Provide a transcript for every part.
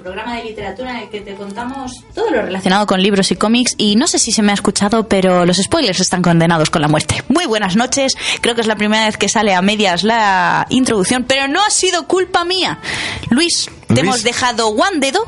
Programa de literatura en el que te contamos todo lo relacionado con libros y cómics. Y no sé si se me ha escuchado, pero los spoilers están condenados con la muerte. Muy buenas noches, creo que es la primera vez que sale a medias la introducción, pero no ha sido culpa mía. Luis, te Luis. hemos dejado one dedo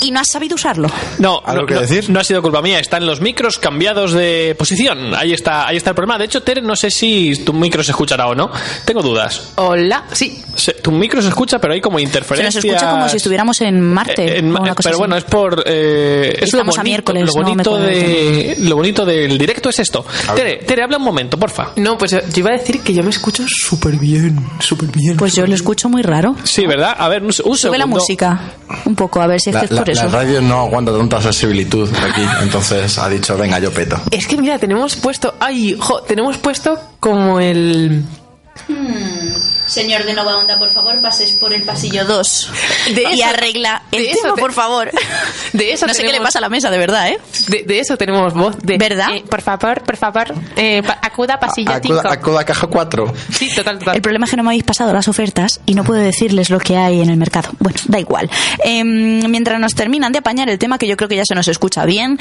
y no has sabido usarlo. No, ¿Algo no, que decir? no ha sido culpa mía. Están los micros cambiados de posición. Ahí está, ahí está el problema. De hecho, Tere, no sé si tu micro se escuchará o no. Tengo dudas. Hola, sí. Se- tu micro se escucha, pero hay como Se interferencias. nos escucha como si estuviéramos en Marte. Eh, en- o una cosa pero así. bueno, es por. eh, es lo Estamos a bonito, miércoles, lo no bonito, de, lo bonito del directo es esto. Tere, Tere, habla un momento, porfa. No, pues yo iba a decir que yo me escucho súper bien, súper bien. Pues yo lo escucho muy raro. Sí, ¿verdad? A ver, un, un segundo. Sube la música un poco, a ver si es La, que es la- por eso. la radio no aguanta tanta sensibilitud aquí, entonces ha dicho, venga, yo peto. Es que mira, tenemos puesto, ay, jo, tenemos puesto como el Señor de Nova Onda, por favor, pases por el pasillo 2 De y arregla el de eso tema, te- por favor. de eso no sé qué le tenemos- pasa a la mesa, de verdad, ¿eh? de, de eso tenemos voz de ¿Verdad? eh, por favor, por favor, eh, pa- acuda a pasillo Acuda, 5. acuda a caja 4. Sí, total, total. El problema es que no me habéis pasado las ofertas y no puedo decirles lo que hay en el mercado. Bueno, da igual. Em, mientras nos terminan de apañar el tema, que yo creo que ya se nos escucha bien.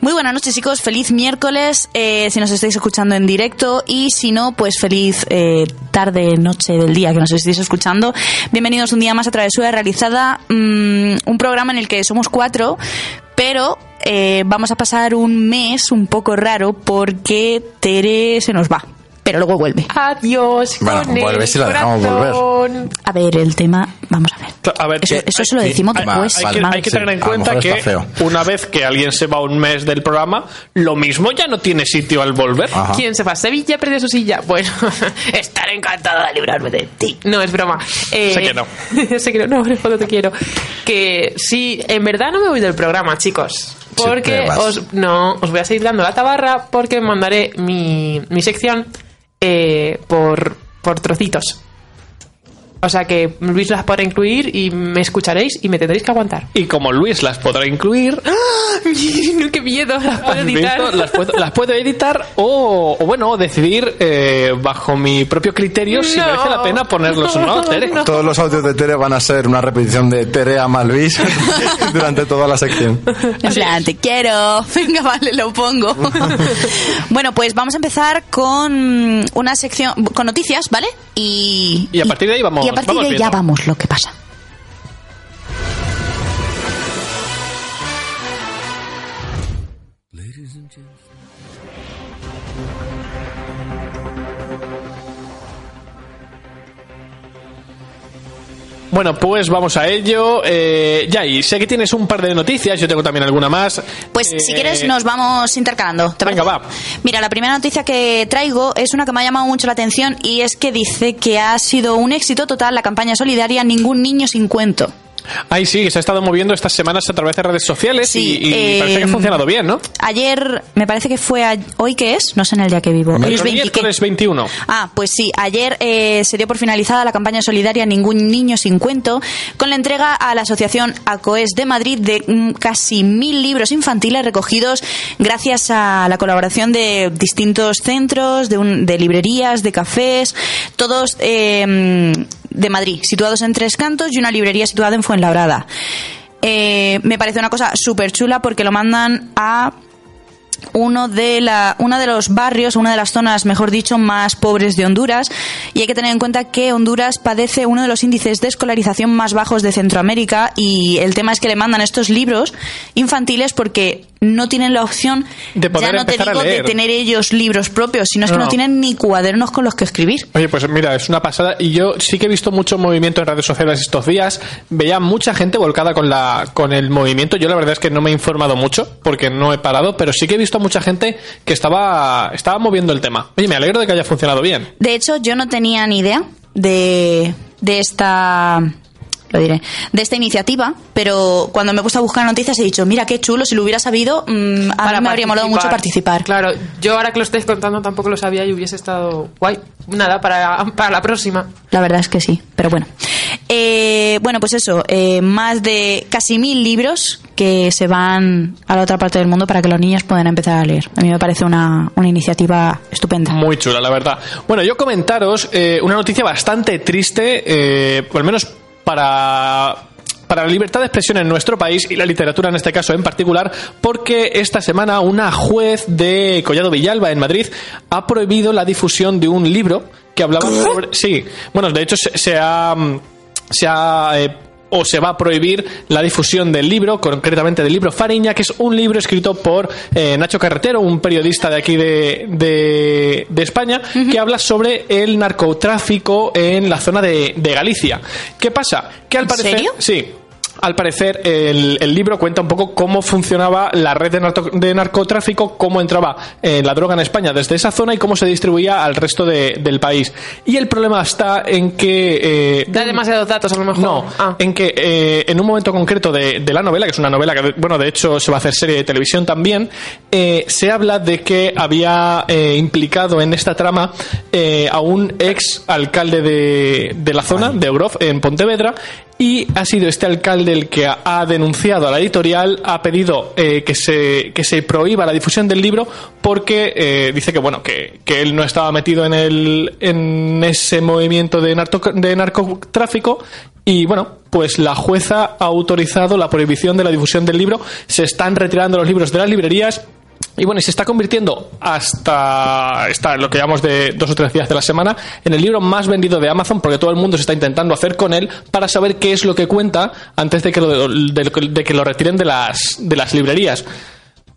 Muy buenas noches, chicos. Feliz miércoles, eh, si nos estáis escuchando en directo. Y si no, pues feliz eh, tarde, noche del día que nos estéis escuchando. Bienvenidos un día más a Travesura Realizada. mm, un programa en el que somos cuatro, pero eh, vamos a pasar un mes un poco raro porque Tere se nos va. Pero luego vuelve. Adiós. Bueno, con vuelve el si la dejamos corazón. A ver, el tema, vamos a ver. A ver, Eso, que- eso se lo decimos después. hay, vale, que, Mar. hay que tener en Sí, cuenta que una vez que alguien se va un mes del programa, lo mismo ya no tiene sitio al volver. Ajá. ¿Quién se va? ¿Sevilla perdió su silla? Bueno, estaré encantada de librarme de ti. No, es broma. Eh, Sé que no. sé que no, no, fondo te quiero. Que sí, en verdad no me voy del programa, chicos. Porque os, no, os voy a seguir dando la tabarra porque mandaré mi, mi sección eh, por, por trocitos. O sea que Luis las podrá incluir y me escucharéis y me tendréis que aguantar. Y como Luis las podrá incluir, ¡Qué miedo! Las puedo ¿has editar. visto? Las, puedo, las puedo editar o, o, bueno, decidir eh, bajo mi propio criterio si merece la pena ponerlos o no, Tere. No. Todos los audios de Tere van a ser una repetición de Tere ama a Luis durante toda la sección. En plan, te quiero. Venga, vale, lo pongo. bueno, pues vamos a empezar con una sección, con noticias, ¿vale? Y, Y a partir de ahí vamos- Y a partir de ahí ya vamos lo que pasa. Bueno, pues vamos a ello. Eh, ya, y sé que tienes un par de noticias, yo tengo también alguna más. Pues Eh, si quieres nos vamos intercalando. ¿te Venga, va. Mira, la primera noticia que traigo es una que me ha llamado mucho la atención y es que dice que ha sido un éxito total la campaña solidaria Ningún niño sin cuento. Ay, sí, que se ha estado moviendo estas semanas a través de redes sociales Sí, y, y eh, parece que ha funcionado bien, ¿no? Ayer, me parece que fue a- hoy que es, no sé en el día que vivo. Hoy es 20 y qué. Miércoles 21. Ah, pues sí, ayer eh, se dio por finalizada la campaña solidaria Ningún Niño Sin Cuento, con la entrega a la Asociación ACOES de Madrid de casi mil libros infantiles recogidos gracias a la colaboración de distintos centros, de, un- de librerías, de cafés, todos eh, de Madrid, situados en Tres Cantos y una librería situada en Fuenlabrada. eh, me parece una cosa súper chula porque lo mandan a uno de la uno de los barrios, una de las zonas, mejor dicho, más pobres de Honduras y hay que tener en cuenta que Honduras padece uno de los índices de escolarización más bajos de Centroamérica y el tema es que le mandan estos libros infantiles porque no tienen la opción De poder ya no te empezar a digo de leer. tener ellos libros propios, sino es que No. no tienen ni cuadernos con los que escribir. Oye, pues mira, es una pasada. Y yo sí que he visto mucho movimiento en redes sociales estos días. Veía mucha gente volcada con la con el movimiento. Yo la verdad es que no me he informado mucho porque no he parado, pero sí que he visto mucha gente que estaba estaba moviendo el tema. Oye, me alegro de que haya funcionado bien. De hecho, yo no tenía ni idea de, de esta lo diré, de esta iniciativa, pero cuando me he puesto a buscar noticias he dicho, mira qué chulo, si lo hubiera sabido, mm, a Para mí me habría molado mucho participar. Claro, yo ahora que lo estáis contando tampoco lo sabía y hubiese estado guay. Nada, para, para la próxima. La verdad es que sí, pero bueno. Eh, bueno, pues eso, eh, más de casi mil libros que se van a la otra parte del mundo para que los niños puedan empezar a leer. A mí me parece una, una iniciativa estupenda. Muy chula, la verdad. Bueno, yo comentaros eh, una noticia bastante triste, eh, por lo menos para para la libertad de expresión en nuestro país y la literatura en este caso en particular, porque esta semana una juez de Collado Villalba en Madrid ha prohibido la difusión de un libro que hablaba sobre sí, bueno, de hecho se, se ha mm, se ha eh, o se va a prohibir la difusión del libro, concretamente del libro Fariña, que es un libro escrito por eh, Nacho Carretero, un periodista de aquí de, de, de España, que habla sobre el narcotráfico en la zona de, de Galicia. ¿Qué pasa? Que al ¿En parecer, serio? sí, al parecer, el, el libro cuenta un poco cómo funcionaba la red de, narco- de narcotráfico, cómo entraba eh, la droga en España desde esa zona y cómo se distribuía al resto de- del país. Y el problema está en que... eh, Da demasiados datos a lo mejor. no, Ah. en que eh, en un momento concreto de, de la novela, que es una novela que, bueno, de hecho se va a hacer serie de televisión también, eh, se habla de que había eh, implicado en esta trama eh, a un ex alcalde de, de la zona, de Oroz, en Pontevedra, y ha sido este alcalde el que ha, denunciado a la editorial, ha pedido eh, que, se, que se prohíba la difusión del libro porque eh, dice que bueno que, que él no estaba metido en, el, en ese movimiento de, narco- de narcotráfico y bueno, pues la jueza ha autorizado la prohibición de la difusión del libro, se están retirando los libros de las librerías y bueno, y se está convirtiendo hasta, lo que llamamos de dos o tres días de la semana en el libro más vendido de Amazon porque todo el mundo se está intentando hacer con él para saber qué es lo que cuenta antes de que lo, de que lo retiren de las, de las librerías.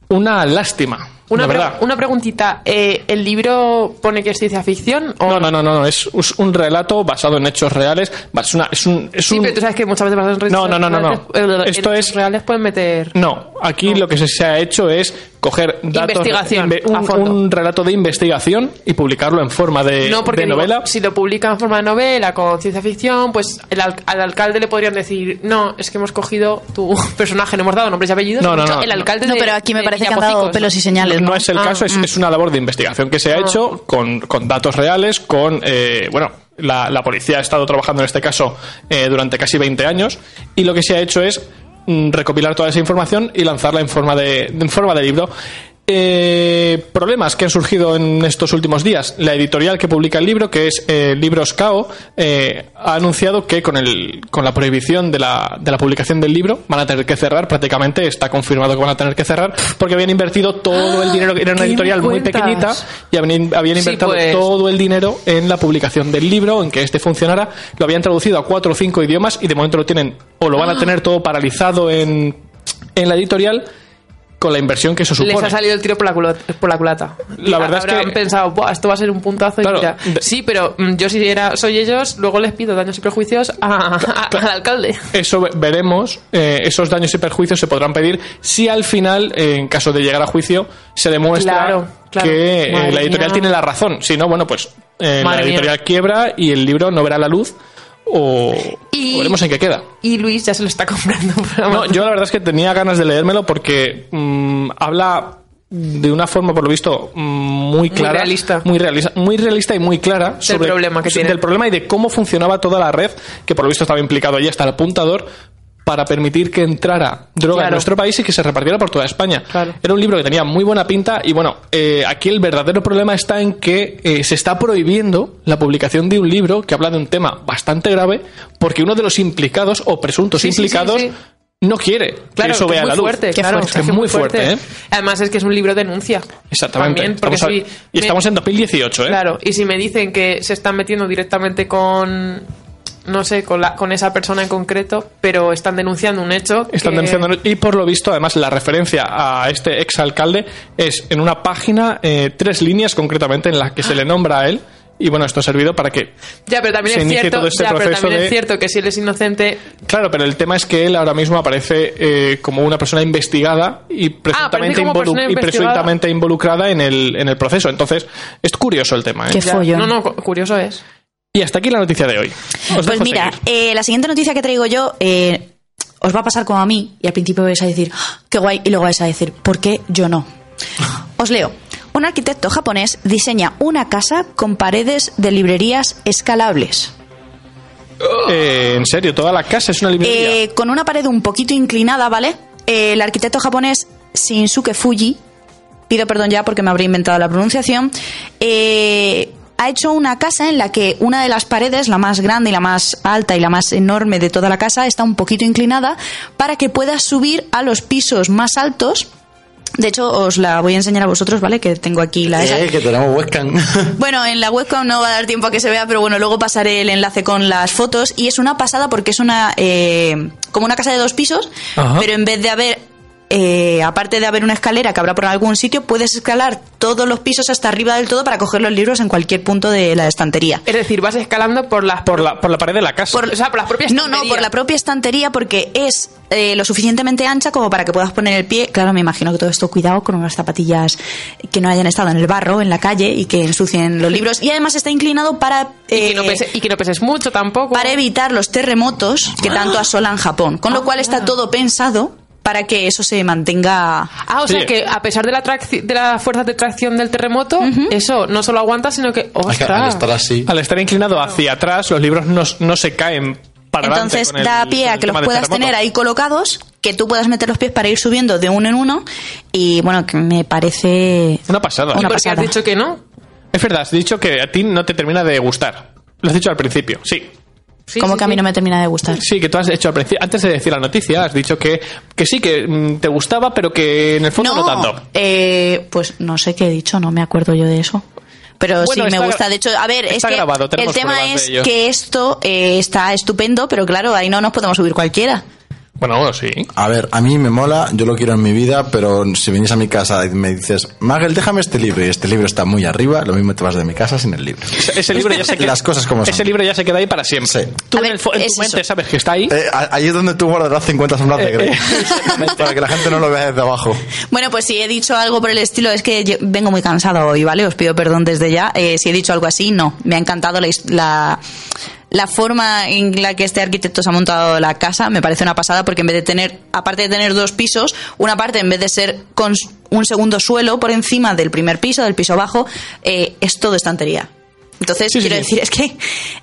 Una lástima, Una, pre- una preguntita. eh, ¿El libro pone que es ciencia ficción? O... No, no, no, no, no, es un relato basado en hechos reales. Es, una, es un, es Sí, un- pero tú sabes que muchas veces basado en No, no, no, no, no. reales, eh, Esto es- reales pueden meter. No, aquí lo que se, ha hecho es coger datos, Investigación, inve- a un, fondo. un relato de investigación y publicarlo en forma de, no, porque de digo, novela. si lo publican en forma de novela con ciencia ficción, pues el al, al alcalde le podrían decir, no, es que hemos cogido tu personaje, le hemos dado nombres y apellidos. No, hemos no, no, el no. alcalde No, de- pero aquí me parece que han dado pelos y señales. No es el Ah, caso, es, mm. es una labor de investigación que se ha hecho con, con datos reales, con, eh, bueno, la, la policía ha estado trabajando en este caso eh, durante casi 20 años y lo que se ha hecho es mm, recopilar toda esa información y lanzarla en forma de, en forma de libro. Eh, problemas que han surgido en estos últimos días. La editorial que publica el libro, que es eh, Libros Cao, eh, ha anunciado que con, el, con la prohibición de la, de la publicación del libro van a tener que cerrar. Prácticamente está confirmado que van a tener que cerrar porque habían invertido todo el dinero. Era una ¿qué me editorial muy pequeñita y habían, habían Sí, invertido pues. todo el dinero en la publicación del libro, en que este funcionara. Lo habían traducido a cuatro o cinco idiomas y de momento lo tienen o lo van Ah. a tener todo paralizado en, en la editorial con la inversión que eso supone. Les ha salido el tiro por la, culo- por la culata. La verdad es que- pensado, "Buah, esto va a ser un puntazo. y Claro, mira". de- Sí, pero mm, yo si era, soy ellos, luego les pido daños y prejuicios a- a- al alcalde. Eso ve- veremos, eh, esos daños y perjuicios se podrán pedir si al final, eh, en caso de llegar a juicio, se demuestra Claro, claro. que eh, la editorial tiene la razón. Si no, bueno, pues eh, la Madre mía. editorial quiebra y el libro no verá la luz o, Y- o veremos en qué queda. Y Luis ya se lo está comprando. No, yo la verdad es que tenía ganas de leérmelo porque mm, habla de una forma, por lo visto, mm, muy clara. realista. Muy realista. Muy realista y muy clara Del problema que tiene. Del problema y de cómo funcionaba toda la red, que por lo visto estaba implicado allí hasta el apuntador, para permitir que entrara droga en nuestro país y que se repartiera por toda España. Claro. Era un libro que tenía muy buena pinta y bueno, eh, aquí el verdadero problema está en que eh, se está prohibiendo la publicación de un libro que habla de un tema bastante grave porque uno de los implicados o presuntos Sí, sí, sí, implicados sí. no quiere Claro, que eso vea es muy la luz. fuerte, claro. Es muy fuerte, ¿eh? Además es que es un libro denuncia. Exactamente. También, porque Estamos a- si y me- estamos en 2018, ¿eh? Claro, y si me dicen que se están metiendo directamente con no sé, con, la, con esa persona en concreto, pero están denunciando un hecho. Están que- denunciando y por lo visto, además, la referencia a este exalcalde es en una página, eh, tres líneas concretamente, en las que se le nombra a él. Y bueno, esto ha servido para que. Ya, pero también se es inicie cierto, todo este ya, pero proceso también de- es cierto que si él es inocente, Claro, pero el tema es que él ahora mismo aparece eh, como una persona investigada y presuntamente, como involu- persona y investigada. presuntamente involucrada en el, en el proceso. Entonces, es curioso el tema. ¿eh? Qué ya- follón. no, no, cu- curioso es. Y hasta aquí la noticia de hoy. Os Pues mira, eh, la siguiente noticia que traigo yo eh, os va a pasar como a mí y al principio vais a decir, "Ah, qué guay, y luego vais a decir, ¿por qué yo no? Os leo. Un arquitecto japonés diseña una casa con paredes de librerías escalables. Eh, en serio, toda la casa es una librería. Eh, con una pared un poquito inclinada, ¿vale? Eh, el arquitecto japonés Shinsuke Fuji, pido perdón ya porque me habré inventado la pronunciación, eh, ha hecho una casa en la que una de las paredes, la más grande y la más alta y la más enorme de toda la casa, está un poquito inclinada para que puedas subir a los pisos más altos. De hecho, os la voy a enseñar a vosotros, ¿vale? Que tengo aquí la... Eh, que tenemos webcam. Bueno, en la webcam no va a dar tiempo a que se vea, pero bueno, luego pasaré el enlace con las fotos. Y es una pasada porque es una eh, como una casa de dos pisos, Ajá. pero en vez de haber, eh, aparte de haber una escalera que habrá por algún sitio, puedes escalar todos los pisos hasta arriba del todo para coger los libros en cualquier punto de la estantería. Es decir, vas escalando por las por, la, por la pared de la casa. Por, o sea, por las propias No, no, estanterías. por la propia estantería porque es eh, lo suficientemente ancha como para que puedas poner el pie. Claro, me imagino que todo esto cuidado con unas zapatillas que no hayan estado en el barro, en la calle y que ensucien los libros. Y además está inclinado para... y, que no eh, pese- y que no peses mucho tampoco. para evitar los terremotos que tanto asolan Japón. Con lo cual está todo pensado para que eso se mantenga. Ah, o sea que a pesar de la, de la fuerza de tracción del terremoto, eso no solo aguanta, sino que. Es que al ¡Ostras! estar así. Al estar inclinado hacia atrás, los libros no, no se caen para Entonces con el- da pie a que los puedas tener ahí colocados, que tú puedas meter los pies para ir subiendo de uno en uno. Y bueno, que me parece. Una pasada. Una ¿Por qué pasada. has dicho que no? Es verdad, has dicho que a ti no te termina de gustar. Lo has dicho al principio, sí. Sí, como sí, que a mí no me termina de gustar. Sí, que tú has hecho antes de decir la noticia, has dicho que, que sí, que mm, te gustaba, pero que en el fondo no, tanto. eh, pues no sé qué he dicho, no me acuerdo yo de eso. Pero Bueno, sí me gusta. De hecho, a ver, es está que grabado, el tema es que esto eh, está estupendo, pero claro, ahí no nos podemos subir cualquiera. Bueno, bueno, sí. A ver, a mí me mola, yo lo quiero en mi vida, pero si vienes a mi casa y me dices, Magel, déjame este libro y este libro está muy arriba, lo mismo te vas de mi casa sin el libro. Ese, ese libro ya se queda, Las cosas como son. Ese libro ya se queda ahí para siempre. Sí. Tú A en, ver, el en es tu mente eso. sabes que está ahí. Eh, ahí es donde tú guardarás 50 sombras de Grey. para que la gente no lo vea desde abajo. Bueno, pues si he dicho algo por el estilo, es que yo vengo muy cansado hoy, ¿vale? Os pido perdón desde ya. Eh, si he dicho algo así, no. Me ha encantado la, la, la forma en la que este arquitecto se ha montado la casa. Me parece una pasada porque en vez de tener, aparte de tener dos pisos, una parte en vez de ser con un segundo suelo por encima del primer piso, del piso bajo, eh, es todo estantería. Entonces, Sí, quiero sí. decir, es que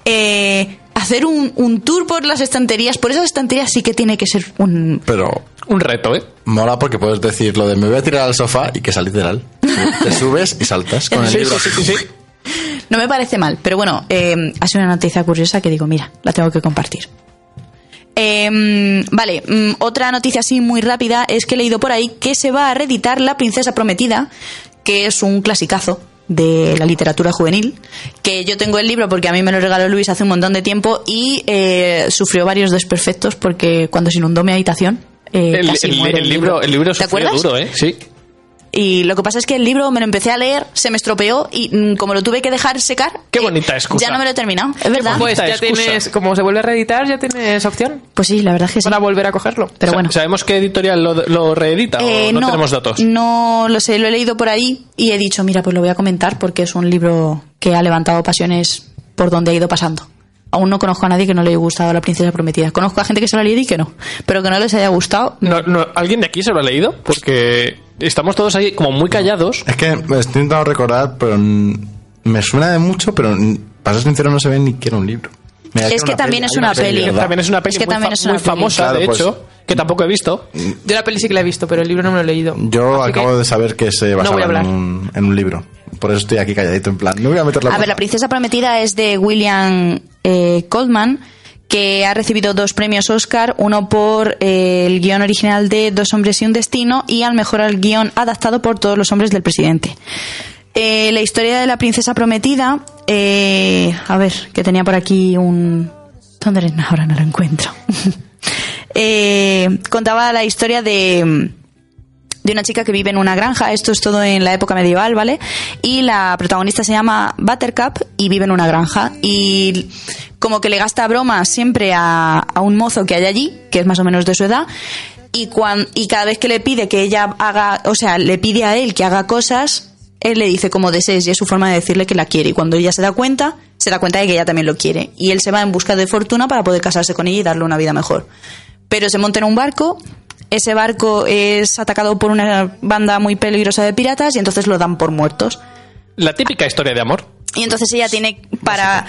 eh, hacer un, un tour por las estanterías, por esas estanterías sí que tiene que ser un, Pero Un reto, ¿eh? mola porque puedes decir lo de me voy a tirar al sofá y que sea literal. Te subes y saltas con el Sí, libro. No me parece mal, pero bueno, eh, ha sido una noticia curiosa que digo, mira, la tengo que compartir. Eh, vale, mm, otra noticia así muy rápida es que he leído por ahí que se va a reeditar La Princesa Prometida, que es un clasicazo de la literatura juvenil, que yo tengo el libro porque a mí me lo regaló Luis hace un montón de tiempo y eh, sufrió varios desperfectos porque cuando se inundó mi habitación... eh, El, casi el- muere el libro, el libro ¿Te sufrió acuerdas? duro, ¿eh? Sí. Y lo que pasa es que el libro me lo empecé a leer, se me estropeó y mm, como lo tuve que dejar secar. Qué eh, bonita excusa. Ya no me lo he terminado, es verdad. Pues Bonita ya excusa. tienes, como se vuelve a reeditar, ya tienes opción Pues sí, la verdad es que sí. para volver a cogerlo. Pero bueno. ¿Sabemos qué editorial lo, lo reedita Eh, o no, tenemos datos? No lo sé, lo he leído por ahí y he dicho, mira, pues lo voy a comentar porque es un libro que ha levantado pasiones por donde ha ido pasando. Aún no conozco a nadie que no le haya gustado La Princesa Prometida. Conozco a gente que se lo ha leído y que no. Pero que no les haya gustado. No, no, ¿Alguien de aquí se lo ha leído? Porque estamos todos ahí como muy callados. Es que me estoy intentando recordar, pero me suena de mucho, pero para ser sincero no se ve ni que era un libro. Mira, Es que también es una peli. También es una peli muy, también fa- es una muy peli. famosa, Claro, de pues- hecho, que tampoco he visto. Yo la peli sí que la he visto, pero el libro no me lo he leído. Yo Así acabo de saber que se basaba hablar. en, un, en un libro. Por eso estoy aquí calladito, en plan, no voy a meter la A ver. La Princesa Prometida es de William eh, Goldman, que ha recibido dos premios Oscar, uno por eh, el guion original de Dos hombres y un destino y al mejor al guion adaptado por Todos los hombres del presidente. Eh, la historia de la princesa prometida, eh, a ver, que tenía por aquí un... ¿Dónde eres? Ahora no lo encuentro. Eh, contaba la historia de de una chica que vive en una granja, esto es todo en la época medieval, ¿vale? Y la protagonista se llama Buttercup y vive en una granja y como que le gasta bromas siempre a, a un mozo que hay allí, que es más o menos de su edad, y, cuan- y cada vez que le pide que ella haga, o sea, le pide a él que haga cosas, él le dice como desees y es su forma de decirle que la quiere. Y cuando ella se da cuenta, se da cuenta de que ella también lo quiere. Y él se va en busca de fortuna para poder casarse con ella y darle una vida mejor. Pero se monta en un barco, ese barco es atacado por una banda muy peligrosa de piratas y entonces lo dan por muertos. La típica historia de amor. Y entonces ella tiene para,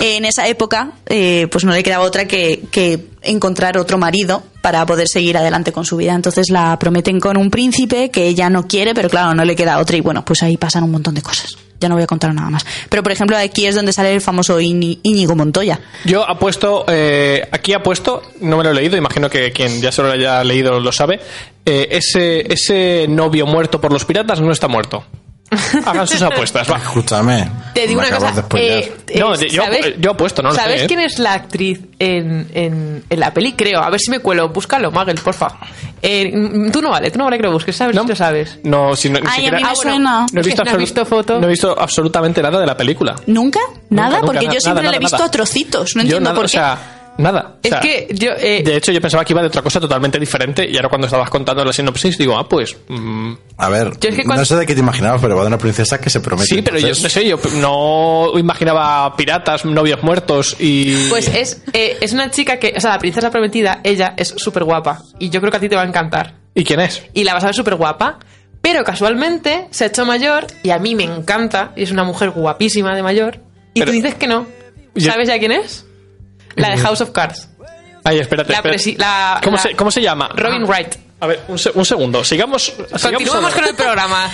en esa época, eh, pues no le quedaba otra que, que encontrar otro marido para poder seguir adelante con su vida. Entonces la prometen con un príncipe que ella no quiere, pero claro, no le queda otra. Y bueno, pues ahí pasan un montón de cosas. Ya no voy a contar nada más. Pero por ejemplo, aquí es donde sale el famoso Íñigo Montoya. Yo apuesto, eh, aquí apuesto, no me lo he leído, imagino que quien ya se lo haya leído lo sabe. eh, ese, ese novio muerto por los piratas no está muerto. Hagan sus apuestas, va. Escúchame. Te digo una cosa. eh, eh, No, yo- ¿sabes- yo apuesto, no lo sé, ¿Sabes ¿eh? quién es la actriz en, en, en la peli? Creo. A ver si me cuelo. Búscalo, Magel, porfa. Eh, mm, tú no vale, tú no vale que lo busques, ¿sabes? No. Si lo sabes. No, si no, ni Ay, a siquiera- mí me Ah, bueno. suena. no he visto, ¿No visto foto? no he visto absolutamente nada de la película. ¿Nunca? ¿Nada? nunca, Porque nada, yo siempre nada, le he visto nada. a trocitos. No yo entiendo nada, por o qué. sea, nada. O Es sea, que yo. eh, de hecho, yo pensaba que iba de otra cosa totalmente diferente y ahora cuando estabas contando la sinopsis digo, ah, pues... mm, A ver, Yo es que cuando- no sé de qué te imaginabas, pero va de una princesa que se promete. sí, pero yo no sé, yo no imaginaba piratas, novios muertos y... Pues es, eh, es una chica que, o sea, la princesa prometida, ella es súper guapa. Y yo creo que a ti te va a encantar. ¿Y quién es? Y la vas a ver súper guapa. Pero casualmente se ha hecho mayor y a mí me encanta. Y es una mujer guapísima de mayor. Y Pero- tú dices que no. Yo- ¿Sabes ya quién es? La de House of Cards. Ay, espérate, La espérate. la- ¿Cómo, la- se, ¿Cómo se llama? Robin Ah, Wright. A ver, un, se- un segundo. Sigamos. Continuamos con el programa.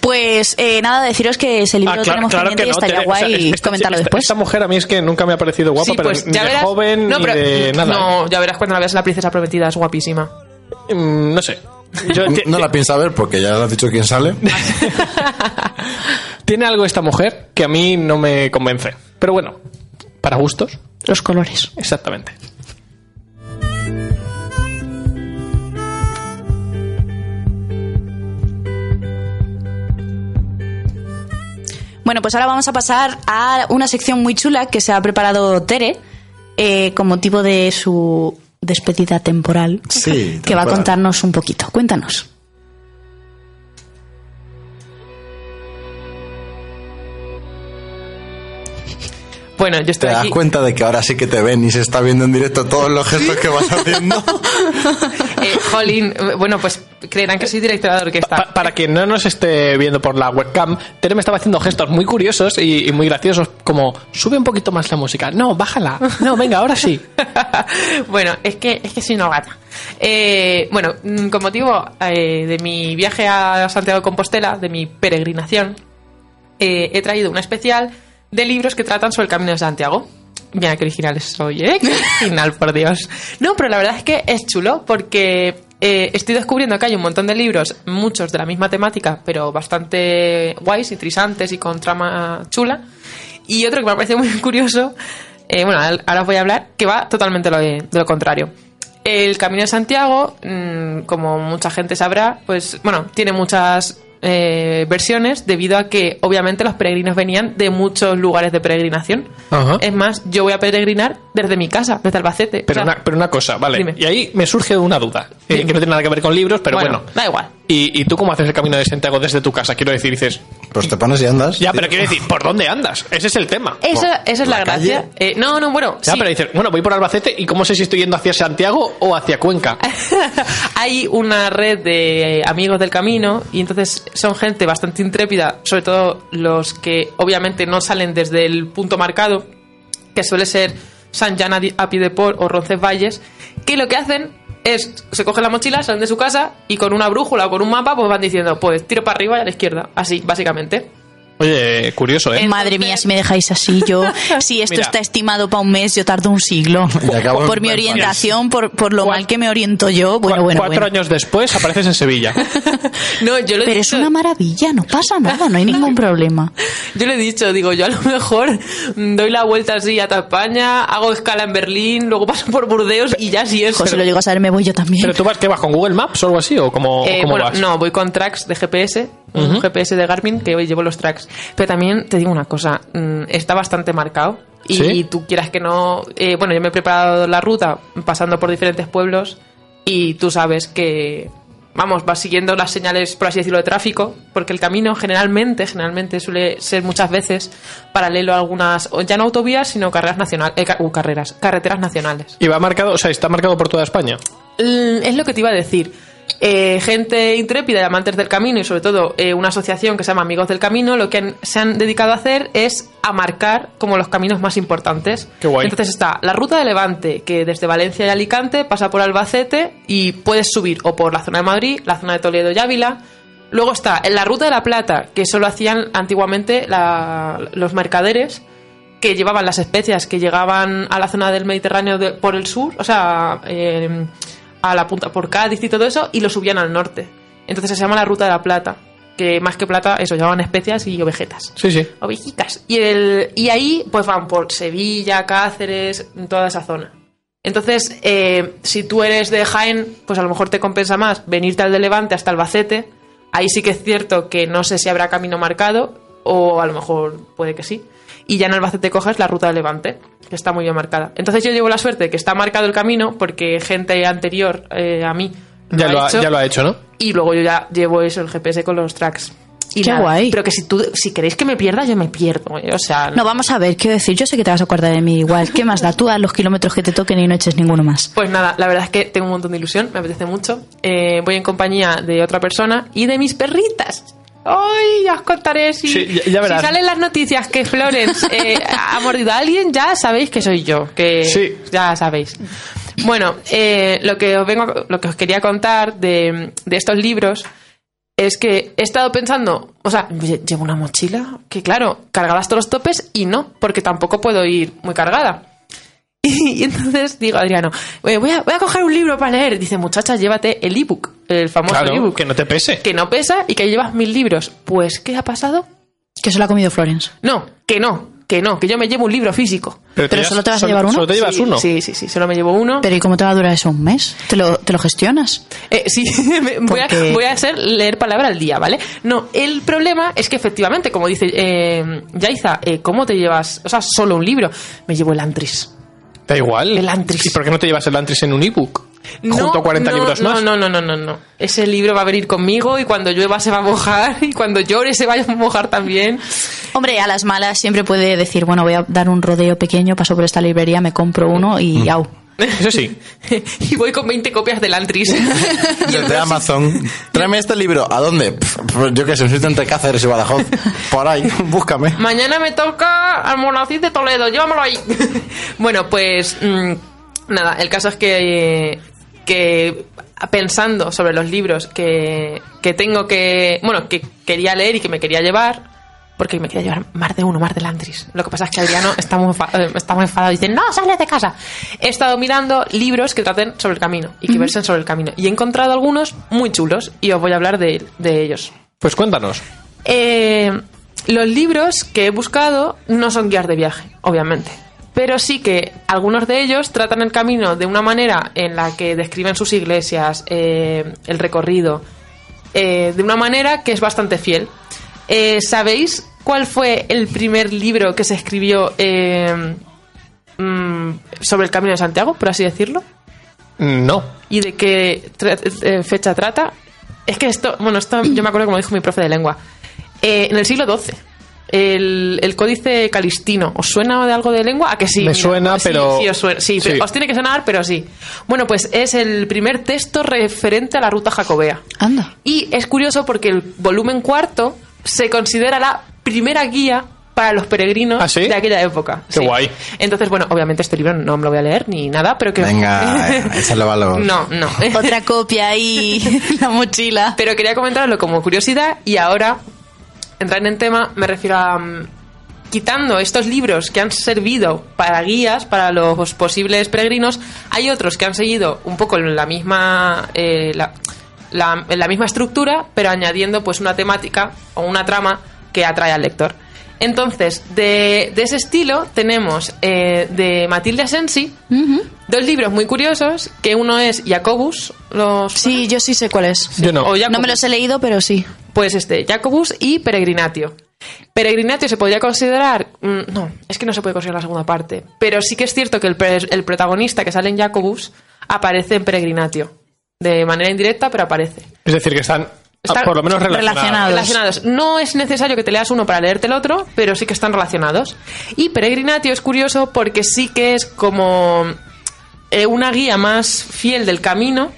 Pues eh, nada, deciros que ese libro Ah, lo claro, tenemos claro pendiente que y no. estaría Tere, o sea, guay esta- comentarlo esta- después. Esta mujer a mí es que nunca me ha parecido guapa, sí, pero pues ni ya de verás. joven no, ni pero, de nada. No, ya verás cuando la veas la princesa prometida, es guapísima. Mm, no sé. Yo- No la piensa ver porque ya le has dicho quién sale. Tiene algo esta mujer que a mí no me convence. Pero bueno, para gustos, Los colores. exactamente. Bueno, pues ahora vamos a pasar a una sección muy chula que se ha preparado Tere eh, con motivo de su despedida temporal. Sí, Que va a temporal. contarnos un poquito. Cuéntanos. Bueno, yo ¿Te das aquí. cuenta de que ahora sí que te ven y se está viendo en directo todos los gestos que vas haciendo? Eh, Jolín, bueno, pues creerán que soy directora de orquesta. Pa- para quien no nos esté viendo por la webcam, Tere me estaba haciendo gestos muy curiosos y, y muy graciosos, como sube un poquito más la música. No, bájala. No, venga, ahora sí. bueno, es que, es que soy una gata. Eh, bueno, mm, con motivo eh, de mi viaje a Santiago de Compostela, de mi peregrinación, eh, he traído una especial de libros que tratan sobre el Camino de Santiago. Mira qué original soy, ¿eh? Qué original, por Dios. No, pero la verdad es que es chulo porque eh, estoy descubriendo que hay un montón de libros, muchos de la misma temática, pero bastante guays, interesantes y con trama chula. Y otro que me parece muy curioso, eh, bueno, ahora os voy a hablar, que va totalmente lo de, de lo contrario. El Camino de Santiago, mm, como mucha gente sabrá, pues bueno, tiene muchas eh, versiones debido a que obviamente los peregrinos venían de muchos lugares de peregrinación. Ajá. Es más, yo voy a peregrinar desde mi casa, desde Albacete. Pero, O sea, una, pero una cosa, vale. Dime. Y ahí me surge una duda, eh, que no tiene nada que ver con libros, pero bueno. da igual. ¿Y, ¿Y tú cómo haces el camino de Santiago desde tu casa? Quiero decir, dices, Pues te pones y andas. ya, pero quiero decir, ¿por dónde andas? Ese es el tema. Esa, esa es la, ¿La gracia. Eh, no, no, bueno. Ya, sí. pero dices, bueno, voy por Albacete y ¿cómo sé si estoy yendo hacia Santiago o hacia Cuenca? Hay una red de amigos del camino y entonces son gente bastante intrépida, sobre todo los que obviamente no salen desde el punto marcado, que suele ser San Jan a Piedeport o Roncesvalles, que lo que hacen es, se cogen la mochila, salen de su casa y con una brújula o con un mapa pues van diciendo, pues tiro para arriba y a la izquierda, así, básicamente. Oye, curioso, ¿eh? Madre mía, si me dejáis así, yo, si esto Mira. está estimado para un mes, yo tardo un siglo. Por mi orientación, por, por lo mal que me oriento yo. Bueno, bueno, Cuatro bueno. años después apareces en Sevilla. No, yo he Pero es una maravilla, no pasa nada, no hay ningún problema. yo le he dicho, digo, yo a lo mejor mm, doy la vuelta así a España, hago escala en Berlín, luego paso por Burdeos y ya si es. Si lo llego a saber, me voy yo también. ¿Pero tú vas, qué vas, con Google Maps o algo así? ¿O cómo, Eh, cómo bueno, vas? no, voy con tracks de GPS, un GPS de Garmin que hoy llevo los tracks. Pero también te digo una cosa, mm, está bastante marcado. Y ¿Sí? tú quieras que no. eh, bueno, yo me he preparado la ruta pasando por diferentes pueblos y tú sabes que. Vamos, vas siguiendo las señales, por así decirlo, de tráfico, porque el camino generalmente, generalmente suele ser muchas veces paralelo a algunas, ya no autovías, sino carreras nacionales, eh, uh, carreras, carreteras nacionales. Y va marcado, o sea, está marcado por toda España. Mm, Es lo que te iba a decir. Eh, gente intrépida y amantes del camino y sobre todo eh, una asociación que se llama Amigos del Camino lo que han- se han dedicado a hacer es a marcar como los caminos más importantes. Qué guay. Entonces está la ruta de Levante que desde Valencia y Alicante pasa por Albacete y puedes subir o por la zona de Madrid, la zona de Toledo y Ávila. Luego está en la ruta de la Plata que solo hacían antiguamente la- los mercaderes que llevaban las especias que llegaban a la zona del Mediterráneo de- por el sur, o sea, eh, a la punta por Cádiz y todo eso, y lo subían al norte. Entonces se llama la Ruta de la Plata, que más que plata, eso, llevaban especias y ovejetas. Sí, sí. Ovejicas. Y, el, y ahí pues van por Sevilla, Cáceres, toda esa zona. Entonces, eh, si tú eres de Jaén, pues a lo mejor te compensa más venirte al de Levante hasta Albacete. Ahí sí que es cierto que no sé si habrá camino marcado, o a lo mejor puede que sí. Y ya en Albacete coges la ruta de Levante, que está muy bien marcada. Entonces yo llevo la suerte de que está marcado el camino, porque gente anterior eh, a mí Ya lo, ha, hecho, ya lo ha hecho, ¿no? y luego yo ya llevo eso, el GPS con los tracks. Y Qué nada, guay. Pero que si tú, si queréis que me pierda, yo me pierdo. ¿eh? O sea, No, vamos a ver, quiero decir, yo sé que te vas a acordar de mí igual. ¿Qué más da? Tú a los kilómetros que te toquen y no eches ninguno más. Pues nada, la verdad es que tengo un montón de ilusión, me apetece mucho. Eh, voy en compañía de otra persona y de mis perritas. ¡Ay! Ya os contaré si, Sí, ya- ya verás. si salen las noticias que Florence eh, ha mordido a alguien, ya sabéis que soy yo. Que Sí. Ya sabéis. Bueno, eh, lo que os vengo, lo que os quería contar de, de estos libros es que he estado pensando, o sea, lle- llevo una mochila que claro, cargada hasta los topes y no, porque tampoco puedo ir muy cargada. Y, entonces digo, Adriano, "Oye, voy a, voy a coger un libro para leer. Dice, muchacha, llévate el ebook, el famoso Claro, ebook, que no te pese. que no pesa y que llevas mil libros. Pues, ¿qué ha pasado? Que se lo ha comido Florence. No, que no, que no, que yo me llevo un libro físico. pero solo te vas a llevar uno. Solo te llevas sí, uno. Sí, sí, sí, solo me llevo uno. Pero ¿y cómo te va a durar eso un mes? ¿Te lo, te lo gestionas? Eh, sí, me- voy, a, voy a hacer leer palabra al día, ¿vale? No, el problema es que efectivamente, como dice eh, Yaiza, eh, ¿cómo te llevas? O sea, solo un libro. Me llevo el Antris. Da igual. El Antris. ¿Y por qué no te llevas el Antris en un ebook? Junto a 40 no, libros no, más. No, no, no, no, no. Ese libro va a venir conmigo y cuando llueva se va a mojar y cuando llore se va a mojar también. Hombre, a las malas siempre puede decir, bueno, voy a dar un rodeo pequeño, paso por esta librería, me compro uno y au. Eso sí. y voy con 20 copias del Antris. Desde Amazon. Tráeme este libro. ¿A dónde? Pff, yo qué sé, sitio entre Cáceres y Badajoz. Por ahí, búscame. Mañana me toca al Monacid de Toledo, llévamelo ahí. bueno, pues mm, nada, el caso es que, que pensando sobre los libros que, que tengo que, bueno, que quería leer y que me quería llevar, porque me quería llevar más de uno, más del Antris. Lo que pasa es que Adriano está muy, eh, está muy enfadado y dice, no, sales de casa. He estado mirando libros que traten sobre el camino y que versen sobre el camino. Y he encontrado algunos muy chulos y os voy a hablar de, de ellos. Pues cuéntanos. Eh, los libros que he buscado no son guías de viaje, obviamente. Pero sí que algunos de ellos tratan el camino de una manera en la que describen sus iglesias, eh, el recorrido, eh, de una manera que es bastante fiel. Eh, ¿Sabéis cuál fue el primer libro que se escribió eh, mm, sobre el Camino de Santiago, por así decirlo? No. ¿Y de qué tra- eh, fecha trata? Es que esto, bueno, esto yo me acuerdo como dijo mi profe de lengua. Eh, en el siglo XII. El, el códice calistino. ¿Os suena de algo de lengua? ¿A que sí? Me suena, sí, pero- Sí, os, suena- sí, sí. pero os tiene que sonar, pero sí. Bueno, pues es el primer texto referente a la ruta jacobea. Anda. Y es curioso porque el volumen cuarto se considera la primera guía para los peregrinos ¿Ah, sí? de aquella época. Qué guay. Entonces, bueno, obviamente este libro no me lo voy a leer ni nada, pero que... Venga, eh, échale valor. No, no. Otra copia ahí la mochila. Pero quería comentarlo como curiosidad y ahora entrar en tema, me refiero a mm, quitando estos libros que han servido para guías para los posibles peregrinos, hay otros que han seguido un poco en la misma eh, la, la- en la misma estructura, pero añadiendo pues una temática o una trama que atrae al lector. Entonces, de, de ese estilo tenemos eh, de Matilde Asensi dos libros muy curiosos, que uno es Jacobus, los Sí, yo sí sé cuál es. Yo no. No me los he leído, pero sí. Pues este, Jacobus y Peregrinatio. Peregrinatio se podría considerar. mm, no, es que no se puede considerar la segunda parte. Pero sí que es cierto que el, pre- el protagonista que sale en Jacobus aparece en Peregrinatio. De manera indirecta, pero aparece. Es decir, que están, ah, Están por lo menos relacionados. relacionados. Relacionados. No es necesario que te leas uno para leerte el otro, pero sí que están relacionados. Y Peregrinatio es curioso porque sí que es como eh, una guía más fiel del camino.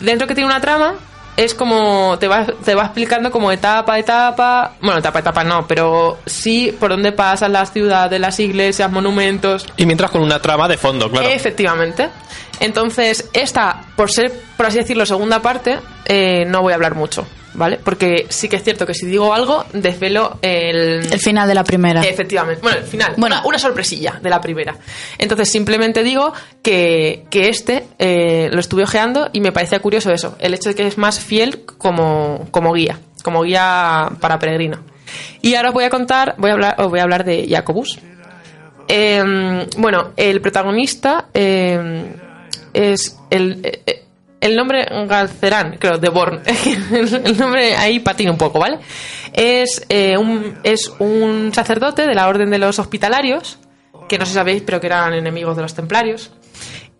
Dentro que tiene una trama, es como te va, te va explicando como etapa a etapa. Bueno, etapa a etapa no, pero sí por dónde pasan las ciudades, las iglesias, monumentos. Y mientras con una trama de fondo, claro. Efectivamente. Entonces, esta, por ser, por así decirlo, segunda parte, eh, no voy a hablar mucho, ¿vale? Porque sí que es cierto que si digo algo, desvelo el... El final de la primera. Efectivamente. Bueno, el final. Bueno. Una sorpresilla de la primera. Entonces, simplemente digo que, que este eh, lo estuve ojeando y me parecía curioso eso. El hecho de que es más fiel como, como guía. Como guía para peregrino. Y ahora os voy a contar, voy a hablar, os voy a hablar de Jacobus. Eh, bueno, el protagonista eh, es el, eh, el nombre Galcerán, creo, de Born. el nombre ahí patina un poco, ¿vale? Es, eh, un, es un sacerdote de la Orden de los Hospitalarios, que no sé si sabéis, pero que eran enemigos de los templarios.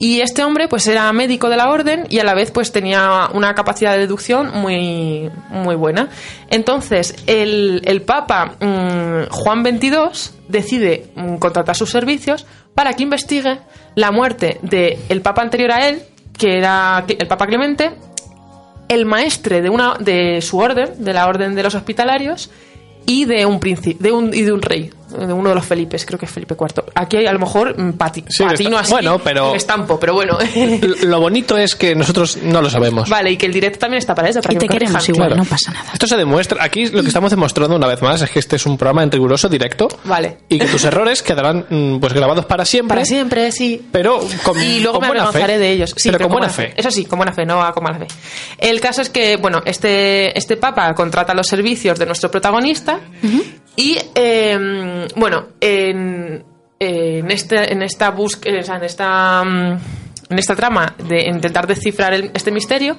Y este hombre pues era médico de la orden y a la vez pues tenía una capacidad de deducción muy, muy buena. Entonces el, el Papa mm, Juan XXII decide mm, contratar sus servicios para que investigue la muerte del Papa anterior a él, que era el Papa Clemente, el maestre de, una, de su orden, de la orden de los hospitalarios, y de un príncipe, de y de un rey, de uno de los Felipes, creo que es Felipe IV. Aquí hay a lo mejor mm, pati, Sí, patino está- así, bueno, pero- el estampo, pero bueno. Lo bonito es que nosotros no lo sabemos. vale, y que el directo también está para eso, para Y que te queremos corrijan. igual, Claro. no pasa nada. Esto se demuestra. Aquí lo que estamos demostrando una vez más es que este es un programa en riguroso directo. Vale. Y que tus errores quedarán mm, pues grabados para siempre. Para siempre, sí. Pero con, y luego con me buena avergonzaré fe. de ellos. Sí, pero, con buena fe. Eso sí, con buena fe, no va con mala fe. El caso es que, bueno, este, este papa contrata los servicios de nuestro protagonista y, eh, bueno, en, en, este, en esta búsqueda, en esta, mm, en esta trama de intentar descifrar este misterio,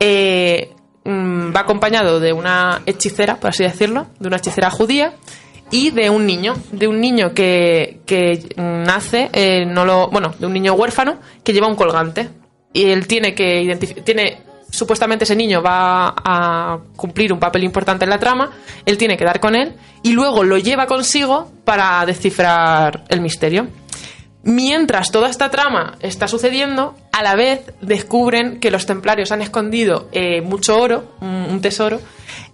eh, mm, va acompañado de una hechicera, por así decirlo, de una hechicera judía y de un niño, de un niño que, que nace, eh, no lo, bueno, de un niño huérfano que lleva un colgante. Y él tiene que tiene supuestamente ese niño va a cumplir un papel importante en la trama, él tiene que dar con él y luego lo lleva consigo para descifrar el misterio. Mientras toda esta trama está sucediendo, a la vez descubren que los templarios han escondido eh, mucho oro, un, tesoro,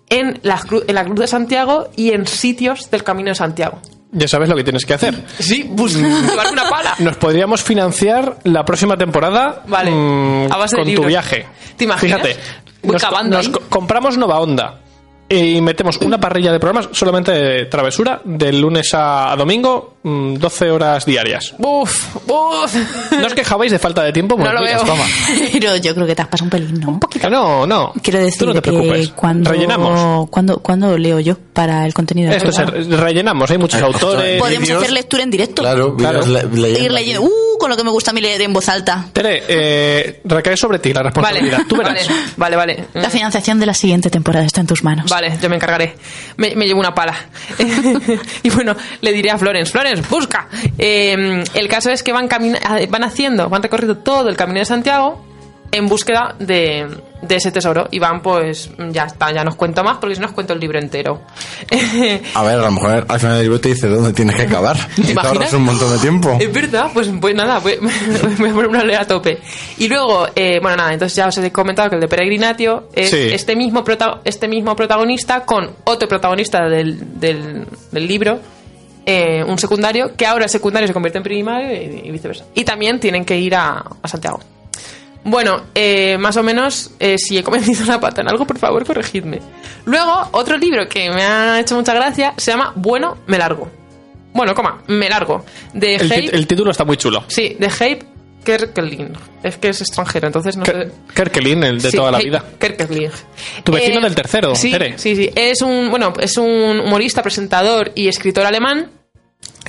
en la Cruz de Santiago y en sitios del Camino de Santiago. Ya sabes lo que tienes que hacer. Sí, pues llevar una pala. Nos podríamos financiar la próxima temporada Vale, mm, a base de con tu viaje. ¿Te imaginas? Fíjate, Voy nos, co- compramos Nova Onda y metemos una parrilla de programas solamente de travesura de lunes a, domingo, mm, 12 horas diarias. Uf, uf. ¿No os quejabais de falta de tiempo? No lo veo. toma. Pero yo creo que te has pasado un pelín, ¿no? Un poquito. Que no, no. Quiero decir, Tú no te preocupes. eh, cuando, Rellenamos. Cuando, cuando leo yo para el contenido? del Esto se programa? rellenamos, hay muchos autores. Podemos hacer lectura en directo. Claro, Claro. vídeos le- leyendo. Ir leyendo. Uh, con lo que me gusta a mí leer en voz alta. Tere, eh, recae sobre ti la Vale, responsabilidad. Tú verás. vale, vale, vale. La financiación de la siguiente temporada está en tus manos. Vale, yo me encargaré. Me, me llevo una pala. y bueno, le diré a Florence, Florence, busca. Eh, el caso es que van, camina- van haciendo, van recorriendo todo el Camino de Santiago en búsqueda de, de ese tesoro. Y van, pues, ya está, ya no os cuento más porque si no os cuento el libro entero. A ver, a lo mejor al final del libro te dice dónde tienes que acabar. Y te ahorras un montón de tiempo. Es verdad, pues, pues nada, voy, me voy a poner una ley a tope. Y luego, eh, bueno, nada, entonces ya os he comentado que el de Peregrinatio es Sí. este, mismo prota- este mismo protagonista con otro protagonista del, del, del libro, eh, un secundario, que ahora el secundario se convierte en primario y, y viceversa. Y también tienen que ir a, a Santiago. Bueno, eh, más o menos, eh, si he cometido la pata en algo, por favor, corregidme. Luego, otro libro que me ha hecho mucha gracia se llama Bueno, me largo. Bueno, coma, me largo. De El, título está muy chulo. Sí, de Heib Kerkeling. Es que es extranjero, entonces no sé. Ker- Kerkelin, el de Sí, toda la vida. Kerkeling. Tu vecino Eh, del tercero, sí, Tere. Sí, sí. Es un, bueno, es un humorista, presentador y escritor alemán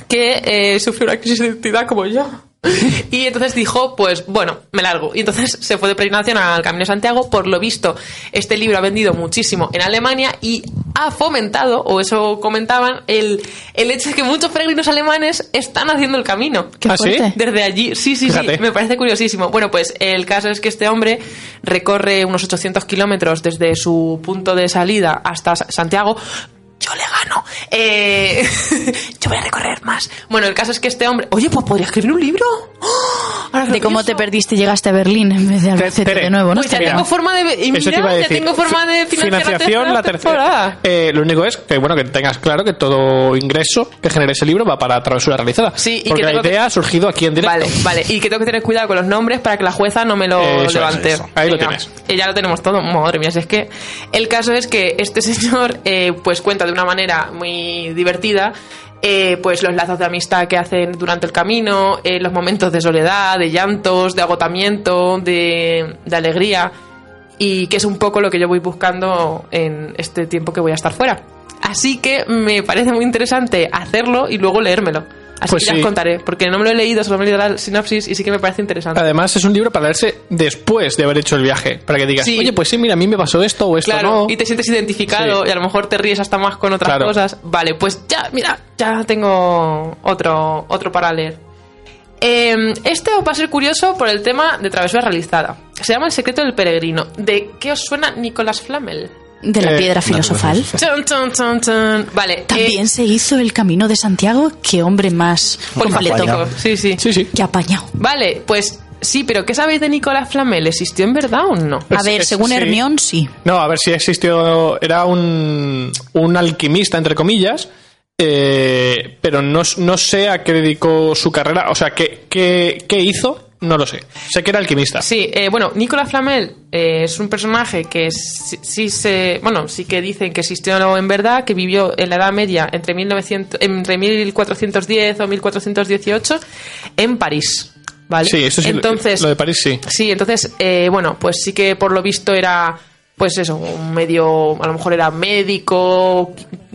que eh, sufrió una crisis de identidad como yo. Y entonces dijo, pues bueno, me largo. Y entonces se fue de peregrinación al Camino de Santiago. Por lo visto, este libro ha vendido muchísimo en Alemania y ha fomentado, o eso comentaban, el, el hecho de que muchos peregrinos alemanes están haciendo el camino. Qué ¿Ah, sí? Desde allí, sí, sí, Fíjate. sí, me parece curiosísimo. Bueno, pues el caso es que este hombre recorre unos 800 kilómetros desde su punto de salida hasta Sa- Santiago. Yo le gano. Eh, yo voy a recorrer más. Bueno, el caso es que este hombre... Oye, pues podría escribir un libro. ¡Oh! Ahora De cómo pienso. te perdiste y llegaste a Berlín en vez de Albacete de nuevo, ¿no? Pues ya Mira, tengo forma de... Y Eso te mira, iba a ya decir. tengo forma de financiar Financiación, la tercera. Eh, lo único es que, bueno, que tengas claro que todo ingreso que genere ese libro va para Travesura Realizada. Sí, y Porque que la que- idea ha surgido aquí en directo. Vale, vale. Y que tengo que tener cuidado con los nombres para que la jueza no me lo Eso levante. eso. Ahí lo tienes. Y ya lo tenemos todo. Madre mía, si es que el caso es que este señor eh, pues cuenta de una manera muy divertida eh, pues los lazos de amistad que hacen durante el camino, eh, los momentos de soledad, de llantos, de agotamiento, de, de alegría y que es un poco lo que yo voy buscando en este tiempo que voy a estar fuera. Así que me parece muy interesante hacerlo y luego leérmelo. Así Pues que ya sí. os contaré, porque no me lo he leído, solo me he leído la sinopsis y sí que me parece interesante. Además, es un libro para leerse después de haber hecho el viaje. Para que digas, Sí. oye, pues sí, mira, a mí me pasó esto o esto Claro, no. y te sientes identificado Sí. y a lo mejor te ríes hasta más con otras Claro. cosas. Vale, pues ya, mira, ya tengo otro, otro para leer. Eh, este os va a ser curioso por el tema de travesura realizada. Se llama El secreto del peregrino. ¿De qué os suena Nicolás Flamel? De la Eh, piedra filosofal. Vale. También eh, se hizo el camino de Santiago. Qué hombre más completo. Sí, sí. Sí, sí. Qué apañado. Vale, pues sí, pero ¿qué sabéis de Nicolás Flamel? ¿Existió en verdad o no? A ver, es- según sí. Hermión, sí. No, a ver si existió. Era un, un alquimista, entre comillas. eh, pero no, no sé a qué dedicó su carrera. O sea, qué, qué, qué hizo, no lo sé. Sé que era alquimista. Sí, eh, bueno, Nicolas Flamel eh, es un personaje que sí, sí se, bueno, sí que dicen que existió en verdad, que vivió en la Edad Media entre 1900, entre 1410 o 1418 en París, ¿vale? Sí, eso sí. Entonces, lo de París sí. Sí, entonces, eh, bueno, pues sí que por lo visto era, pues eso, un medio, a lo mejor era médico,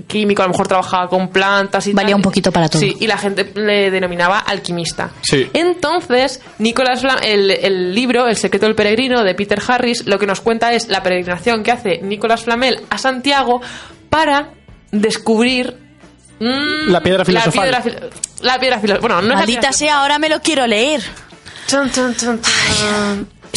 químico, a lo mejor trabajaba con plantas y Valía tal. un poquito para todo. Sí, y la gente le denominaba alquimista. Sí. Entonces, Nicolás Flam- el, el libro, El secreto del peregrino, de Peter Harris, lo que nos cuenta es la peregrinación que hace Nicolás Flamel a Santiago para descubrir... La piedra filosofal. La piedra, fil- la piedra filosofal. Bueno, no es la piedra sea, ahora me lo quiero leer.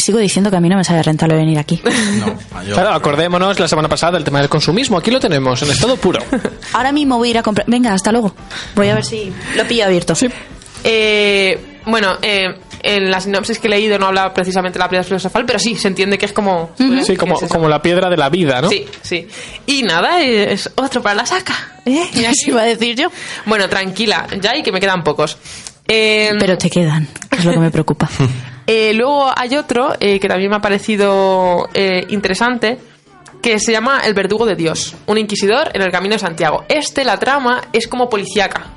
Sigo diciendo que a mí no me sale rentable venir aquí. No, yo- Claro, acordémonos la semana pasada del tema del consumismo. Aquí lo tenemos, en estado puro. Ahora mismo voy a ir a comprar. Venga, hasta luego. Voy a ver si lo pillo abierto. Eh, bueno, eh, en la sinopsis que he leído no habla precisamente de la piedra filosofal, pero sí, se entiende que es como... Sí, como, la piedra de la vida, ¿no? Sí, sí. Y nada, es otro para la saca. ¿eh? Y Así así- iba a decir yo. Bueno, tranquila, ya y que me quedan pocos. Eh, Pero te quedan, que es lo que me preocupa. Eh, luego hay otro eh, que también me ha parecido eh, interesante, que se llama El verdugo de Dios, un inquisidor en el camino de Santiago. Este, la trama, es como policíaca.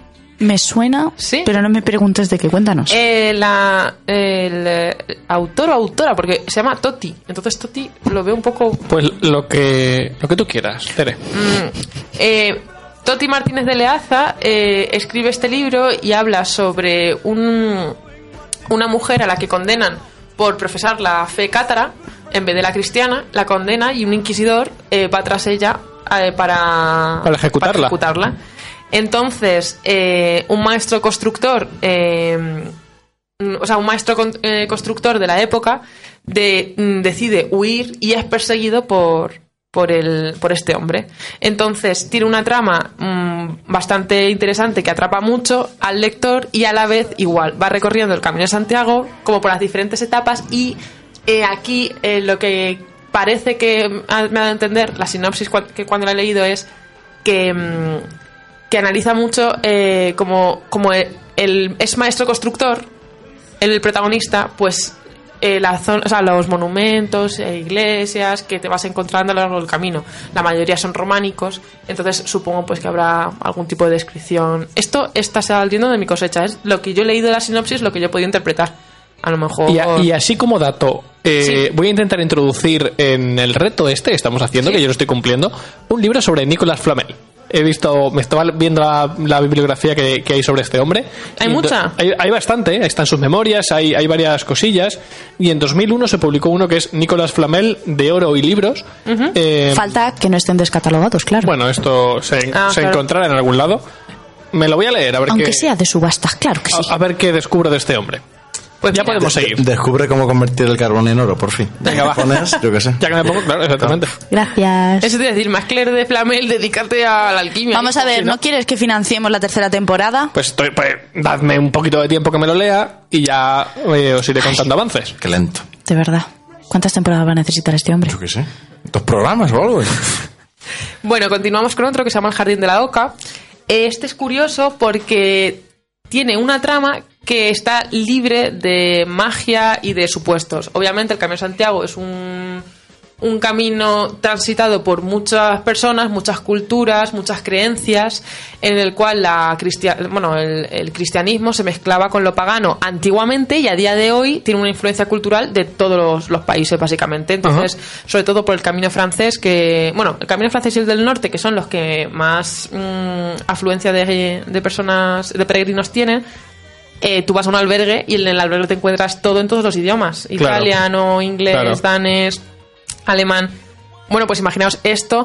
Me suena, ¿Sí? pero no me preguntes de qué. Cuéntanos. Eh, la, el autor o autora, porque se llama Toti. Entonces Toti lo veo un poco... Pues lo que, lo que tú quieras, Tere. mm, eh, Toti Martínez de Leaza eh, escribe este libro y habla sobre un, una mujer a la que condenan por profesar la fe cátara en vez de la cristiana, la condena y un inquisidor eh, va tras ella eh, para, Para ejecutarla. ejecutarla. Entonces, eh, un maestro constructor, mm, o sea, un maestro con- constructor de la época de- mm, decide huir y es perseguido por, por, el, por este hombre. Entonces, tiene una trama mm, bastante interesante que atrapa mucho al lector y a la vez igual va recorriendo el Camino de Santiago como por las diferentes etapas y eh, aquí eh, lo que parece que me ha dado a entender la sinopsis que cuando la he leído es que, mm, que analiza mucho eh, como, como el, el- es maestro constructor, el protagonista, pues eh, la zona, o sea, los monumentos, e iglesias que te vas encontrando a lo largo del camino. La mayoría son románicos, entonces supongo pues que habrá algún tipo de descripción. Esto está saliendo de mi cosecha, es lo que yo he leído de la sinopsis, lo que yo he podido interpretar. A lo mejor. Y, a- y así como dato, eh, voy a intentar introducir en el reto este que estamos haciendo, Sí. que yo lo estoy cumpliendo, un libro sobre Nicolas Flamel. He visto, me estaba viendo la, la bibliografía que, que hay sobre este hombre. ¿Hay mucha? Hay, hay bastante, ¿eh? están sus memorias, hay, hay varias cosillas. Y en 2001 se publicó uno que es Nicolas Flamel de Oro y Libros. Eh, Falta que no estén descatalogados, claro. bueno, esto se, Ah, se claro. encontrará en algún lado. Me lo voy a leer a ver Aunque qué, sea de subastas, claro que sí. a, a ver qué descubro de este hombre. Pues ya podemos seguir. Descubre cómo convertir el carbón en oro, por fin. Venga, va. Pones, yo qué sé. Ya que me pongo, claro, exactamente. Gracias. Eso te iba a decir, más que leer de Flamel, dedicarte a la alquimia. Vamos a ver, ¿no quieres que financiemos la tercera temporada? Pues, estoy- pues, dadme un poquito de tiempo que me lo lea y ya eh, os iré contando avances. Qué lento. De verdad. ¿Cuántas temporadas va a necesitar este hombre? Yo qué sé. ¿Dos programas o algo? Bueno, continuamos con otro que se llama El Jardín de la Oca. Este es curioso porque tiene una trama que está libre de magia y de supuestos. Obviamente el Camino Santiago es un, un camino transitado por muchas personas, muchas culturas, muchas creencias, en el cual la cristia- bueno, el, el cristianismo se mezclaba con lo pagano antiguamente y a día de hoy tiene una influencia cultural de todos los, los países, básicamente. Entonces, sobre todo por el camino francés, que, bueno, el camino francés y el del norte, que son los que más mm, afluencia de, de personas, de peregrinos tienen, eh, tú vas a un albergue y en el albergue te encuentras todo en todos los idiomas: Claro. italiano, inglés, Claro. danés, alemán. Bueno, pues imaginaos esto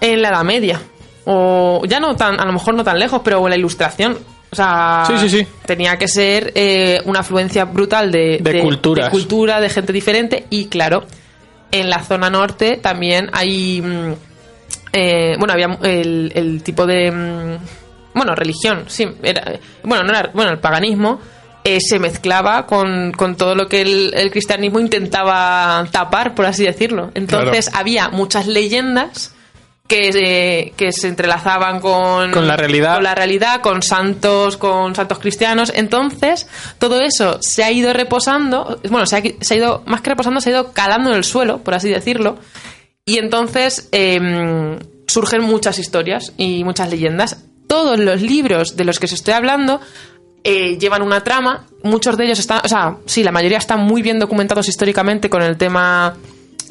en la Edad Media. O ya no tan, a lo mejor no tan lejos, pero la ilustración. O sea, Sí, sí, sí. tenía que ser eh, una afluencia brutal de, De culturas. de cultura, de gente diferente. Y claro, en la zona norte también hay. mm, eh, bueno, había el, el tipo de. mm, bueno, religión, sí. Era, bueno, no era, bueno, el paganismo eh, se mezclaba con, con todo lo que el, el cristianismo intentaba tapar, por así decirlo. Entonces había muchas leyendas que, eh, que se entrelazaban con, Con la realidad. con la realidad, con santos, con santos cristianos. Entonces, todo eso se ha ido reposando, bueno, se ha, se ha ido, más que reposando, se ha ido calando en el suelo, por así decirlo. Y entonces em, surgen muchas historias y muchas leyendas. Todos los libros de los que os estoy hablando eh, llevan una trama. Muchos de ellos están, o sea, sí, la mayoría están muy bien documentados históricamente con el tema,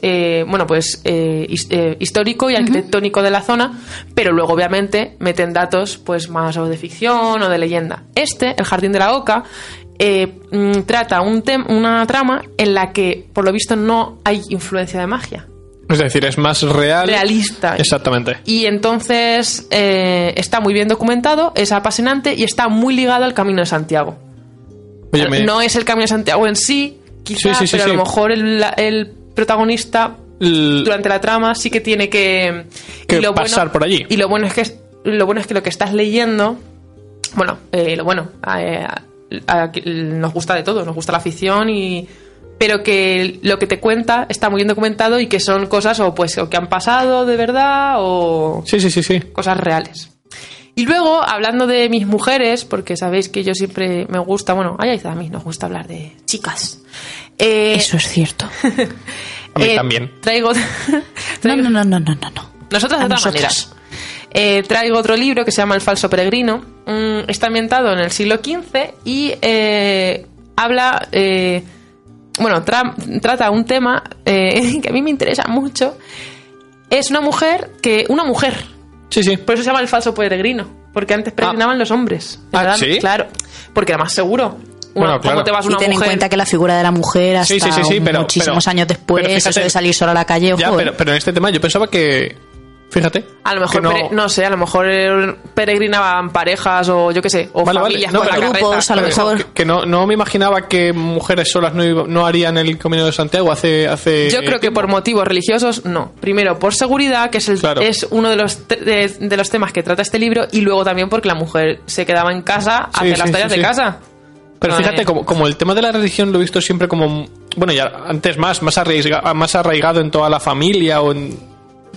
eh, bueno, pues eh, his- eh, histórico y arquitectónico de la zona, pero luego obviamente meten datos, pues más o de ficción o de leyenda. Este, el Jardín de la Oca, mm, trata un tem- una trama en la que, por lo visto, no hay influencia de magia Es decir, es más real. realista. Exactamente. Y entonces eh, está muy bien documentado, es apasionante y está muy ligado al Camino de Santiago. Oye, me- No es el Camino de Santiago en sí, quizá, Sí, sí, sí, pero a lo mejor el, el protagonista l- durante la trama sí que tiene que, Que pasar por allí. Y lo bueno es que lo bueno es que lo que estás leyendo, bueno, eh, lo bueno, eh, nos gusta de todo, nos gusta la ficción y pero que lo que te cuenta está muy bien documentado y que son cosas o pues o que han pasado de verdad o Sí, sí, sí, sí. cosas reales. Y luego, hablando de mis mujeres, porque sabéis que yo siempre me gusta, bueno, a ella y a mí nos gusta hablar de chicas. Eh, Eso es cierto. A mí eh, también. Traigo, No, traigo- no, no, no, no, no. no. nosotras de otra manera. Eh, traigo otro libro que se llama El falso peregrino. Mm, está ambientado en el siglo XV y eh, habla, eh, bueno, tra- trata un tema eh, que a mí me interesa mucho. Es una mujer que, una mujer, Sí, sí. por eso se llama el falso peregrino, porque antes peregrinaban los hombres. Ah, ¿verdad? ¿sí? Claro, porque era más seguro. Bueno, Bueno, claro. ¿Cómo te vas Y ten en cuenta que la figura de la mujer hasta Sí, sí, sí, sí, pero- muchísimos pero- años después, pero fíjate- eso de salir sola a la calle, Ya, ojo, pero, eh. pero en este tema yo pensaba que. Fíjate. A lo mejor, no- pere- no... sé, a lo mejor eh, peregrinaban parejas o yo qué sé, o Vale, vale. familias No, con la pero- carreta. a lo mejor. Que, que no, no me imaginaba que mujeres solas no, harían el camino de Santiago hace. hace Yo creo que por motivos religiosos, no. Primero, por seguridad, que es, el, Claro. es uno de los, de, de los temas que trata este libro, y luego también porque la mujer se quedaba en casa a Sí, hacer las tareas sí, de casa. Pero fíjate, eh, como, como el tema de la religión lo he visto siempre como. Bueno, ya antes más, más, arraiga- más arraigado en toda la familia o en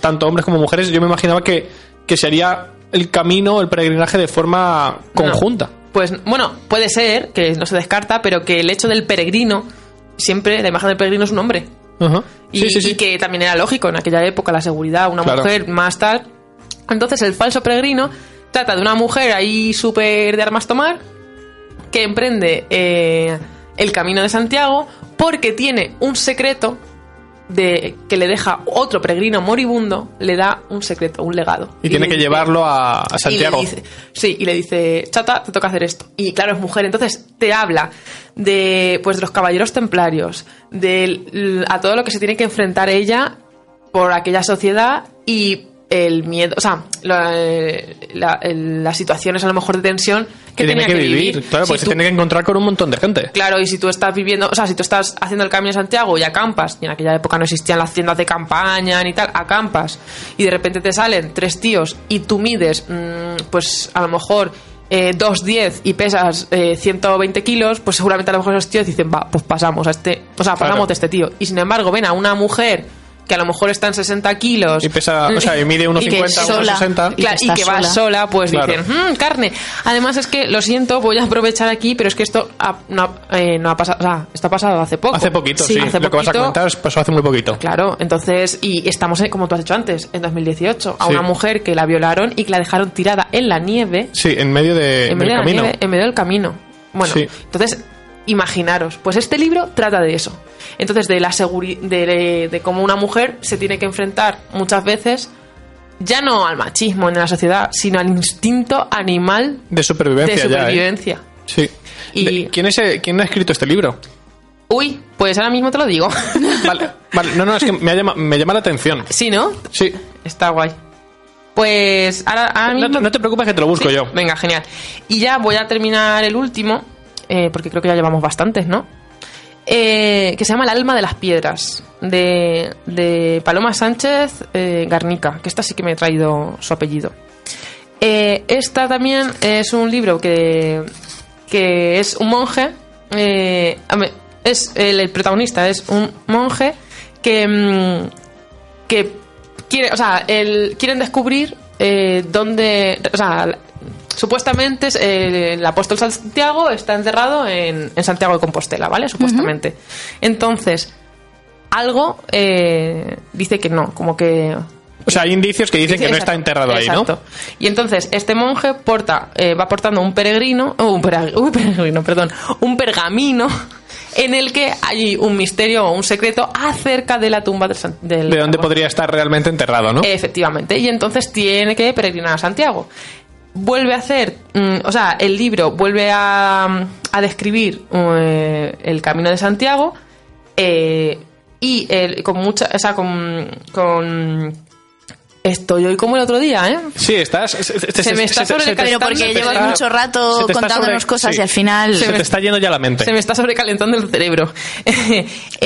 tanto hombres como mujeres, yo me imaginaba que, que se haría el camino, el peregrinaje de forma conjunta. Pues bueno, puede ser, que no se descarta, pero que el hecho del peregrino siempre la imagen del peregrino es un hombre. Y, Sí, sí, sí. y que también era lógico en aquella época la seguridad, una Claro. mujer más tal. Entonces el falso peregrino trata de una mujer ahí súper de armas tomar que emprende eh, el camino de Santiago porque tiene un secreto de que le deja otro peregrino moribundo, le da un secreto, un legado. Y tiene que dice- llevarlo a, a y le Santiago. dice- sí, y le dice, chata, te toca hacer esto. Y claro, es mujer, entonces te habla de, pues, de los caballeros templarios, de a todo lo que se tiene que enfrentar ella por aquella sociedad y el miedo, o sea, la- la- las situaciones a lo mejor de tensión que, tiene que vivir. Claro, Si pues se tiene que encontrar con un montón de gente. Claro, y si tú estás viviendo, o sea, si tú estás haciendo el camino de Santiago y acampas, y en aquella época no existían las tiendas de campaña ni tal, acampas, y de repente te salen tres tíos y tú mides, mm, pues a lo mejor eh, 2,10 y pesas eh, 120 kilos, pues seguramente a lo mejor esos tíos dicen, va, pues pasamos a este, o sea, pasamos Claro. de este tío. Y sin embargo, ven a una mujer que a lo mejor está en 60 kilos Y pesa, o sea, y mide unos y que 50, unos sola. 60. Claro, y está que va sola. sola, pues Claro. dicen, "Mm, carne. Además es que, lo siento, voy a aprovechar aquí, pero es que esto ha- no, ha- eh, no ha pasado, o sea, esto ha pasado hace poco. Hace poquito, sí. Hace Lo que vas a poquito. comentar es- pasó hace muy poquito. Claro, entonces, y estamos, en- como tú has dicho antes, en 2018, a Sí. una mujer que la violaron y que la dejaron tirada en la nieve, Sí, en medio, de, en del medio de la camino. nieve, en medio del camino. Bueno, Sí. entonces, imaginaros, pues este libro trata de eso. Entonces, de la seguri de, de cómo una mujer se tiene que enfrentar muchas veces, ya no al machismo en la sociedad, sino al instinto animal De supervivencia de ya, ¿eh? supervivencia. Sí. Y- ¿Quién, es, ¿Quién ha escrito este libro? Uy, pues ahora mismo te lo digo. Vale, vale. No, no, es que me, llama- me llama la atención. sí, ¿no? Sí. Está guay. Pues ahora, ahora No, no te preocupes que te lo busco Sí, yo. Venga, genial. Y ya voy a terminar el último, eh, porque creo que ya llevamos bastantes, ¿no? Eh, que se llama El alma de las piedras, de, Paloma Sánchez eh, Garnica, que esta sí que me he traído su apellido. Esta también es un libro que, que es un monje, es el, protagonista es un monje que, mm, que quiere, o sea, el, quieren descubrir dónde, o sea, supuestamente es, eh, el apóstol Santiago está enterrado en, en Santiago de Compostela, ¿vale? Supuestamente. Entonces, algo eh, dice que no, como que O sea, hay indicios que dicen que no Exacto, está enterrado ahí, exacto. Y entonces este monje porta, eh, va portando un peregrino, oh, un, peregrino, perdón, un pergamino en el que hay un misterio o un secreto acerca de la tumba del, del ¿no? De dónde podría estar realmente enterrado, ¿no? Efectivamente. Y entonces tiene que peregrinar a Santiago. Vuelve a hacer, mm, o sea, el libro vuelve a, a describir eh, el camino de Santiago eh, y el- con mucha, o sea, con, con estoy hoy como el otro día, ¿eh? Sí, estás. Se, Se me está sobrecalentando Pero porque Se llevas mucho rato se contándonos sobre- cosas sí. y al final Se te está yendo ya la mente. Se me está sobrecalentando el cerebro.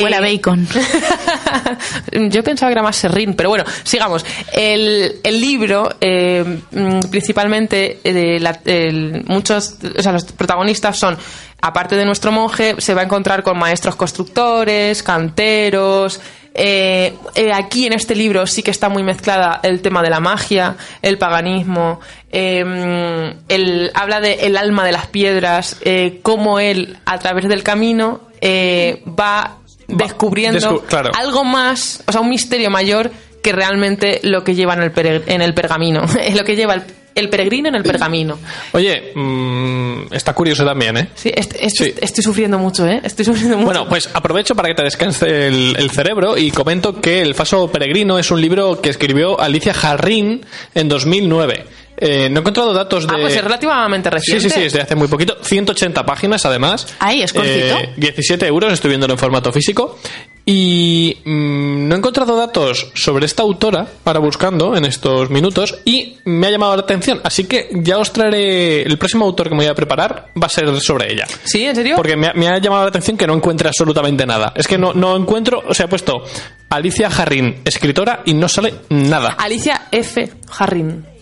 huele a Eh, bacon. Yo pensaba que era más serrín, pero bueno, sigamos. El, el libro, eh, mm, principalmente, eh, de la- el- muchos, o sea, los protagonistas son, aparte de nuestro monje, se va a encontrar con maestros constructores, canteros. Eh, eh, aquí en este libro sí que está muy mezclada el tema de la magia, el paganismo, eh, el, habla de el alma de las piedras, eh, cómo él, a través del camino, eh, va descubriendo descu- claro. algo más, o sea, un misterio mayor que realmente lo que lleva en el, peregr- en el pergamino, es lo que lleva el, el peregrino en el pergamino. Oye, mm, está curioso también, ¿eh? Sí, est- est- Sí. estoy sufriendo mucho, ¿eh? Estoy sufriendo mucho. Bueno, pues aprovecho para que te descanse el, el cerebro y comento que El Faso Peregrino es un libro que escribió Alicia Jarrín en 2009. Eh, no he encontrado datos de... ah, pues es relativamente Sí, reciente. sí, sí, es de hace muy poquito. 180 páginas, además. Ay, es cortito. Eh, 17 euros, estoy viéndolo en formato físico. Y mm, no he encontrado datos sobre esta autora para buscando en estos minutos y me ha llamado la atención. Así que ya os traeré. El próximo autor que me voy a preparar va a ser sobre ella. ¿Sí? ¿En serio? Porque me ha, me ha llamado la atención que no encuentre absolutamente nada. Es que no, no encuentro. O sea, he puesto Alicia Jarrín, escritora, y no sale nada. Alicia F. Jarrin.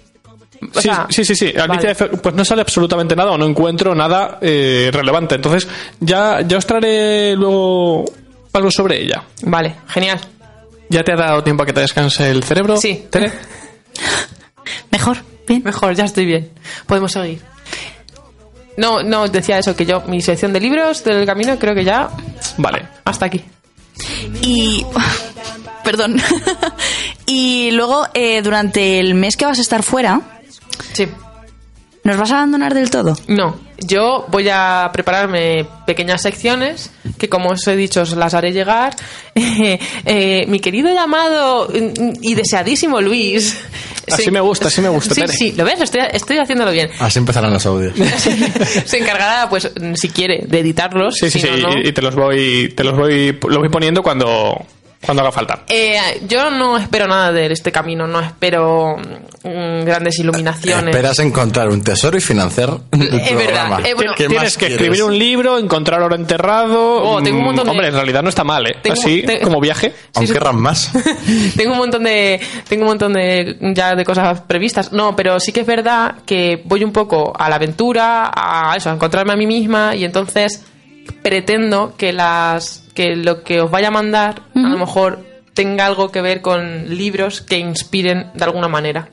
O Sí, sea, sí, sí, sí. Alicia vale. F- pues no sale absolutamente nada o no encuentro nada eh, relevante. Entonces, ya, ya os traeré luego algo sobre ella. Vale, genial. ¿Ya te ha dado tiempo a que te descanse el cerebro? Sí. Tere? Mejor, bien. Mejor, ya estoy bien. Podemos seguir. No, no, decía eso, que yo, mi sección de libros del camino, creo que ya Vale. hasta aquí. Y. Perdón. y luego, eh, durante el mes que vas a estar fuera, Sí. ¿nos vas a abandonar del todo? No, yo voy a prepararme pequeñas secciones que, como os he dicho, os las haré llegar. Eh, mi querido llamado mm, y deseadísimo Luis. Así me gusta, así me gusta, Sí, Tere. sí, ¿lo ves? Estoy, estoy haciéndolo bien. Así empezarán los audios. Se encargará, pues, si quiere, de editarlos. Sí, sí, si sí. no, no. Y, y te los voy, te los voy, los voy poniendo cuando, cuando haga falta. Eh, yo no espero nada de este camino, no espero mm, grandes iluminaciones. Esperas encontrar un tesoro y financiar el Es verdad, programa. eh, bueno, ¿Qué Tienes más que quieres? escribir un libro, encontrar oro enterrado. Oh, tengo un mm, montón de- Hombre, en realidad no está mal, ¿eh? Tengo- Así, te- como viaje. Aunque querrán más. tengo un montón de tengo un montón de ya de cosas previstas no pero sí que es verdad que voy un poco a la aventura a eso a encontrarme a mí misma y entonces pretendo que las que lo que os vaya a mandar a lo mejor tenga algo que ver con libros que inspiren de alguna manera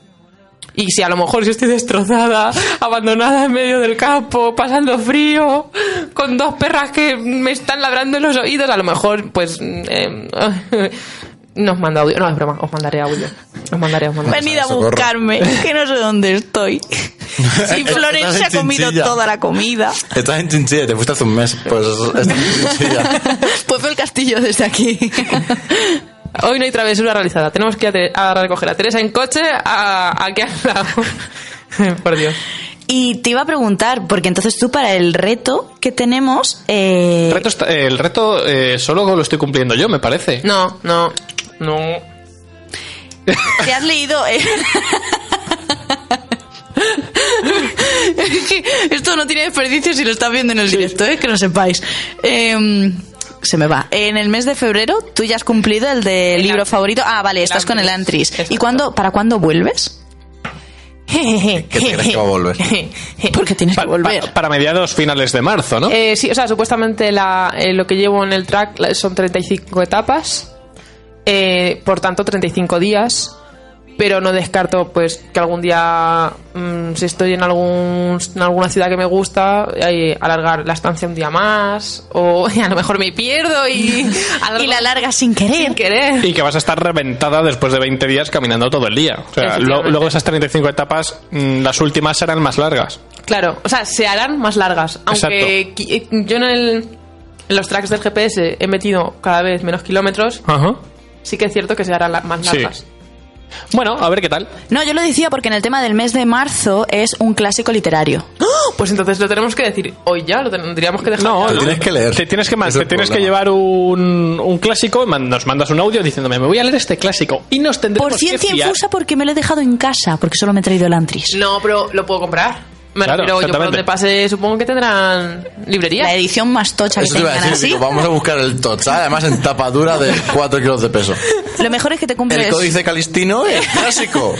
y si a lo mejor si estoy destrozada, abandonada en medio del campo, pasando frío, con dos perras que me están labrando los oídos, a lo mejor pues eh, nos manda audio. No, es broma, os mandaré audio. Os mandaré, os mandaré. Venid a buscarme, que no sé dónde estoy. Si Florencia se ha comido Chinchilla. toda la comida, Estás en Chinchilla, te fuiste hace un mes. Pues estás en Chinchilla. pues fue el castillo desde aquí. Hoy no hay travesura realizada. Tenemos que ir a, recoger a Teresa en coche a, aquí al lado. Por Dios. Y te iba a preguntar, porque entonces tú para el reto que tenemos... eh, El reto, está- el reto eh, solo lo estoy cumpliendo yo, me parece. No, no, no. ¿Te has leído? eh? Esto no tiene desperdicio si lo estás viendo en el directo, ¿eh? que lo sepáis. Em, se me va. En el mes de febrero tú ya has cumplido el de El libro Antris. favorito. Ah, vale, El estás con el Antris. ¿Y cuándo, para cuándo vuelves? ¿Qué te crees que va a volver? Porque tienes que volver. pa- para mediados finales de marzo, ¿no? Eh, sí, o sea, supuestamente la, eh, lo que llevo en el track son 35 etapas, eh, por tanto 35 días, pero no descarto pues que algún día, mm, si estoy en, algún, en alguna ciudad que me gusta, eh, alargar la estancia un día más, o a lo mejor me pierdo y... Y la largas sin querer. sin querer. Y que vas a estar reventada después de 20 días caminando todo el día. O sea, lo- luego esas 35 etapas, mm, las últimas serán más largas. Claro, o sea, se harán más largas. Aunque eh, yo en, el, en los tracks del GPS he metido cada vez menos kilómetros, Ajá. sí que es cierto que se harán la- más Sí. Bueno, a ver qué tal. No, yo lo decía porque en el tema del mes de marzo es un clásico literario. Pues entonces lo tenemos que decir hoy ya, lo tendríamos que dejar. No, no. tienes que leer. Te tienes que, man- te tienes que llevar un, un clásico, nos mandas un audio diciéndome, me voy a leer este clásico y nos tendremos Por ciencia que fiar. infusa porque me lo he dejado en casa, porque solo me he traído el Antris. No, pero lo puedo comprar. Me Claro, refiero, yo por donde pase, supongo que tendrán librería. La edición más tocha que te iba a tengan decir, así. digo, vamos a buscar el tocha, además en tapa dura de 4 kilos de peso. Lo mejor es que te El cumples... códice calistino es clásico.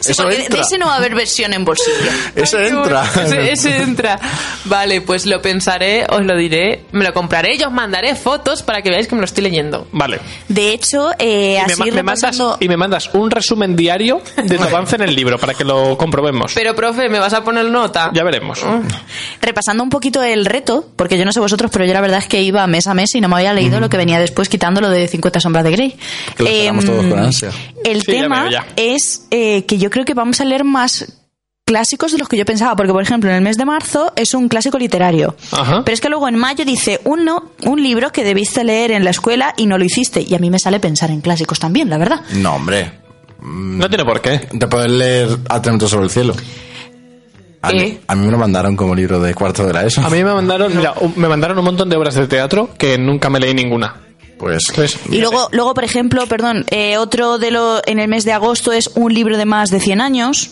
Sí, Eso de ese no va a haber versión en bolsillo. Qué entra. Ese, ese entra. Vale, pues lo pensaré, os lo diré, me lo compraré y os mandaré fotos para que veáis que me lo estoy leyendo. Vale. De hecho, eh, me, así me mandas, y me mandas un resumen diario de tu avance en el libro para que lo comprobemos. Pero, profe, ¿me vas a poner nota? Ya veremos. Repasando un poquito el reto, porque yo no sé vosotros, pero yo la verdad es que iba mes a mes y no me había leído lo que venía después quitando lo de 50 sombras de Grey. Que lo esperamos Em, todos con ansia. El Sí, ya tema veo, ya. es eh, que yo creo que vamos a leer más clásicos de los que yo pensaba, porque por ejemplo en el mes de marzo es un clásico literario, Ajá. pero es que luego en mayo dice uno, un libro que debiste leer en la escuela y no lo hiciste, y a mí me sale pensar en clásicos también, la verdad. No, hombre. No tiene por qué. Te puedes leer Atento sobre el cielo. A mí, a mí me lo mandaron como libro de cuarto de la ESO. A mí me mandaron, mira, un- me mandaron un montón de obras de teatro que nunca me leí ninguna. Pues. Entonces, Y luego, luego por ejemplo, perdón, eh, otro de lo en el mes de agosto es un libro de más de 100 años.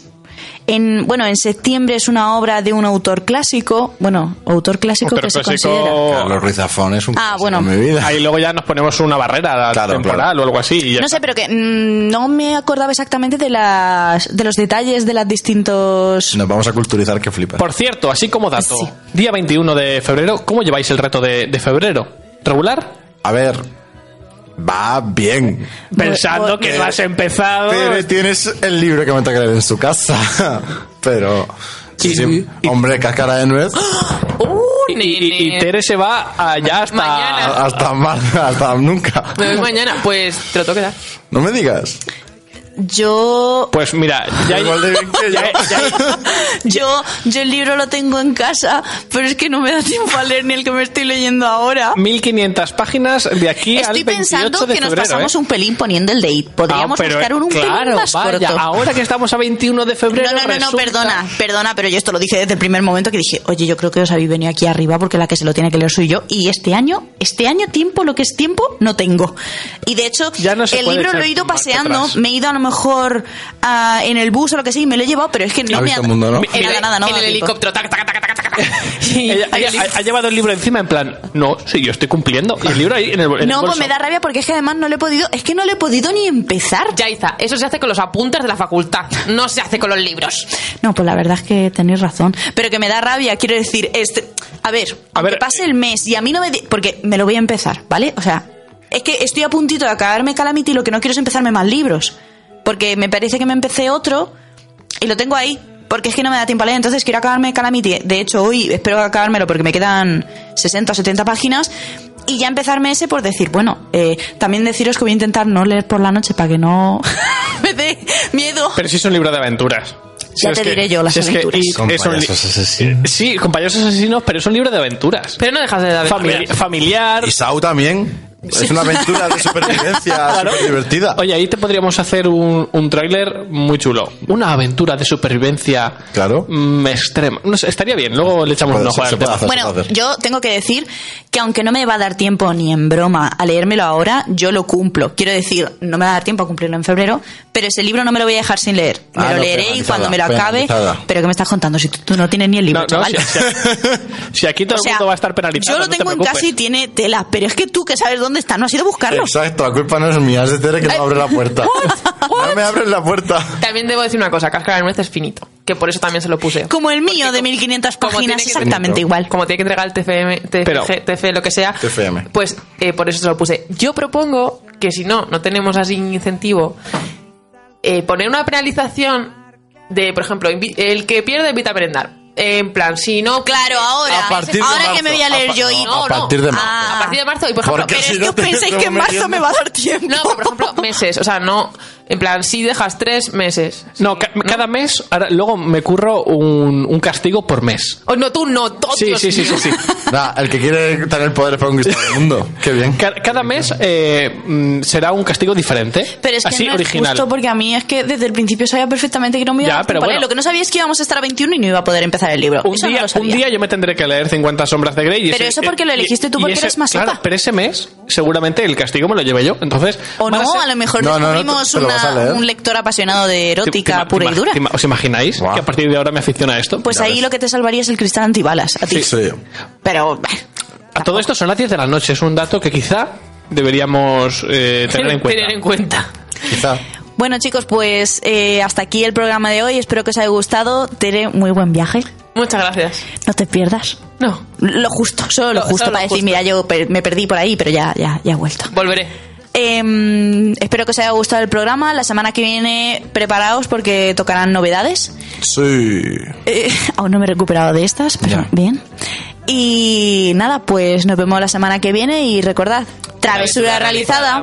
En, bueno, en septiembre es una obra de un autor clásico, bueno, autor clásico Autor que se considera. Carlos Ruiz Zafón es un. Ah, clásico bueno. en mi vida. ahí luego ya nos ponemos una barrera Claro, temporal claro. o algo así. y ya No está. sé, pero que mm, no me acordaba exactamente de las de los detalles de las distintos. Nos vamos a culturizar que flipas. Por cierto, así como dato, Sí. día 21 de febrero, ¿cómo lleváis el reto de, de febrero? ¿Regular? A ver. Va bien. Pensando Bueno, que lo has empezado. Pero tienes el libro que me toca leer en su casa. Pero. Sí, sí. Hombre, cáscara de nuez. ¡Uh, Y, y-! Tere se va allá hasta... Mañana. Hasta más, hasta nunca. Me voy mañana. Pues te lo tengo que dar. No me digas. Yo, Pues mira, ya... Yo. ya- ya- yo, yo el libro lo tengo en casa, pero es que no me da tiempo a leer ni el que me estoy leyendo ahora. 1500 páginas de aquí Estoy al 28 pensando de que nos febrero, pasamos ¿eh? un pelín poniendo el date. Podríamos Ah, pero, buscar un, un claro, pelín más vaya, corto. ahora que estamos a 21 de febrero No, no, no, perdona, perdona, pero yo esto lo dije desde el primer momento que dije, oye, yo creo que os habéis venido aquí arriba porque la que se lo tiene que leer soy yo. Y este año, este año tiempo, lo que es tiempo, no tengo. Y de hecho, Ya no el libro lo he ido paseando, atrás. me he ido a lo mejor ah, en el bus o lo que sea y me lo he llevado, pero es que no me ha mundo, ¿no? Eh, nada, nada, no en el helicóptero. taca, taca, taca, taca, taca. Y- Ella- y- ella ha, ha llevado el libro encima en plan, no, sí, yo estoy cumpliendo. Y el libro ahí en el, en el No, pues bolso. me da rabia porque es que además no le he podido, es que no le he podido ni empezar. Yaiza, eso se hace con los apuntes de la facultad. No se hace con los libros. No, pues la verdad es que tenéis razón. Pero que me da rabia, quiero decir, este, a ver, A ver, pase el mes y a mí no me... di- Porque me lo voy a empezar, ¿vale? O sea, es que estoy a puntito de acabarme Calamity y lo que no quiero es empezarme más libros. Porque me parece que me empecé otro y lo tengo ahí. Porque es que no me da tiempo a leer, entonces quiero acabarme Calamity. De hecho, hoy espero acabármelo porque me quedan 60 o 70 páginas. Y ya empezarme ese por decir, bueno, eh, también deciros que voy a intentar no leer por la noche para que no me dé miedo. Pero sí es un libro de aventuras. Ya es te que- diré yo las si es que aventuras. Con es un li- payasos asesinos. Sí, con payasos asesinos, pero es un libro de aventuras. Pero no dejas de dar Famili- familiar. Y Sau también. Es una aventura de supervivencia Claro. divertida. Oye, ahí te podríamos hacer un, un tráiler muy chulo. Una aventura de supervivencia Claro. mm, extrema. No sé, estaría bien. Luego le echamos un ojo. Bueno, yo tengo que decir que aunque no me va a dar tiempo ni en broma a leérmelo ahora, yo lo cumplo. Quiero decir, no me va a dar tiempo a cumplirlo en febrero, pero ese libro no me lo voy a dejar sin leer. Me Ah, lo no, leeré y cuando me lo acabe. Pero ¿qué me estás contando? Si tú, tú no tienes ni el libro, No, no, chaval. si, si- si aquí todo O sea, el mundo va a estar penalizado. Yo lo no te tengo en casa y tiene tela, pero es que tú que sabes dónde está, no has ido a buscarlo. Exacto, la culpa no es mía, es de Tere que no abre la puerta. No me abres la puerta. También debo decir una cosa, Cáscara de Nuez es finito. Que por eso también se lo puse. Como el mío de 1500 como páginas, que- exactamente igual. Como tiene que entregar el TFM, TFG, Pero- TF, lo que sea. TFM. Pues eh, por eso se lo puse. Yo propongo que si no, no tenemos así incentivo, eh, poner una penalización de, por ejemplo, el que pierde invita a merendar. En plan, si no... Claro, ahora. A partir de ahora marzo. que me voy a leer A yo y... no, a partir de marzo. Ah. A partir de marzo, y por ejemplo... Porque Pero si es no que pensáis en marzo me va a dar tiempo. No, pero por ejemplo, meses. O sea, no... En plan, si dejas tres meses. No, ca- cada mes, ahora, luego me curro un, un castigo por mes. Oh, no, tú no, todos. Sí, sí, sí, sí, sí. Nah, el que quiere tener poderes para conquistar el mundo. Qué bien. Ca- Cada mes eh, mm, será un castigo diferente. Pero es que así no original. es justo porque a mí es que desde el principio sabía perfectamente que no me iba Ya, a pero bueno. Lo que no sabía es que íbamos a estar a 21 y no iba a poder empezar el libro. Un eso no día, lo un sabía. día yo me tendré que leer 50 sombras de Grey. y Pero ese- eso porque lo y- elegiste tú porque ese- eres masifa. Claro, pero ese mes seguramente el castigo me lo llevé yo. Entonces, O van no, ser- a lo mejor No, no, no, descubrimos te- te lo vas a una- un lector apasionado de ¿Te- erótica te- pura te- y dura. ¿Os imagináis que a partir de ahora me aficiona a esto? Pues Ya ahí ves. lo que te salvaría es el cristal antibalas a ti. Sí. Pero bah, a todo esto son las 10 de la noche. Es un dato que quizá deberíamos eh, tener en cuenta. Tener en cuenta. Quizá. Bueno chicos, pues eh, hasta aquí el programa de hoy. Espero que os haya gustado. Tere, muy buen viaje. Muchas gracias. No te pierdas. No, Lo justo, solo lo justo solo para lo decir, justo. mira, yo per- me perdí por ahí, pero ya, ya, ya he vuelto. volveré. Eh, espero que os haya gustado el programa. La semana que viene, preparaos porque tocarán novedades. Sí. Eh, aún no me he recuperado de estas, pero Ya. bien. Y nada, pues nos vemos la semana que viene y recordad, travesura realizada.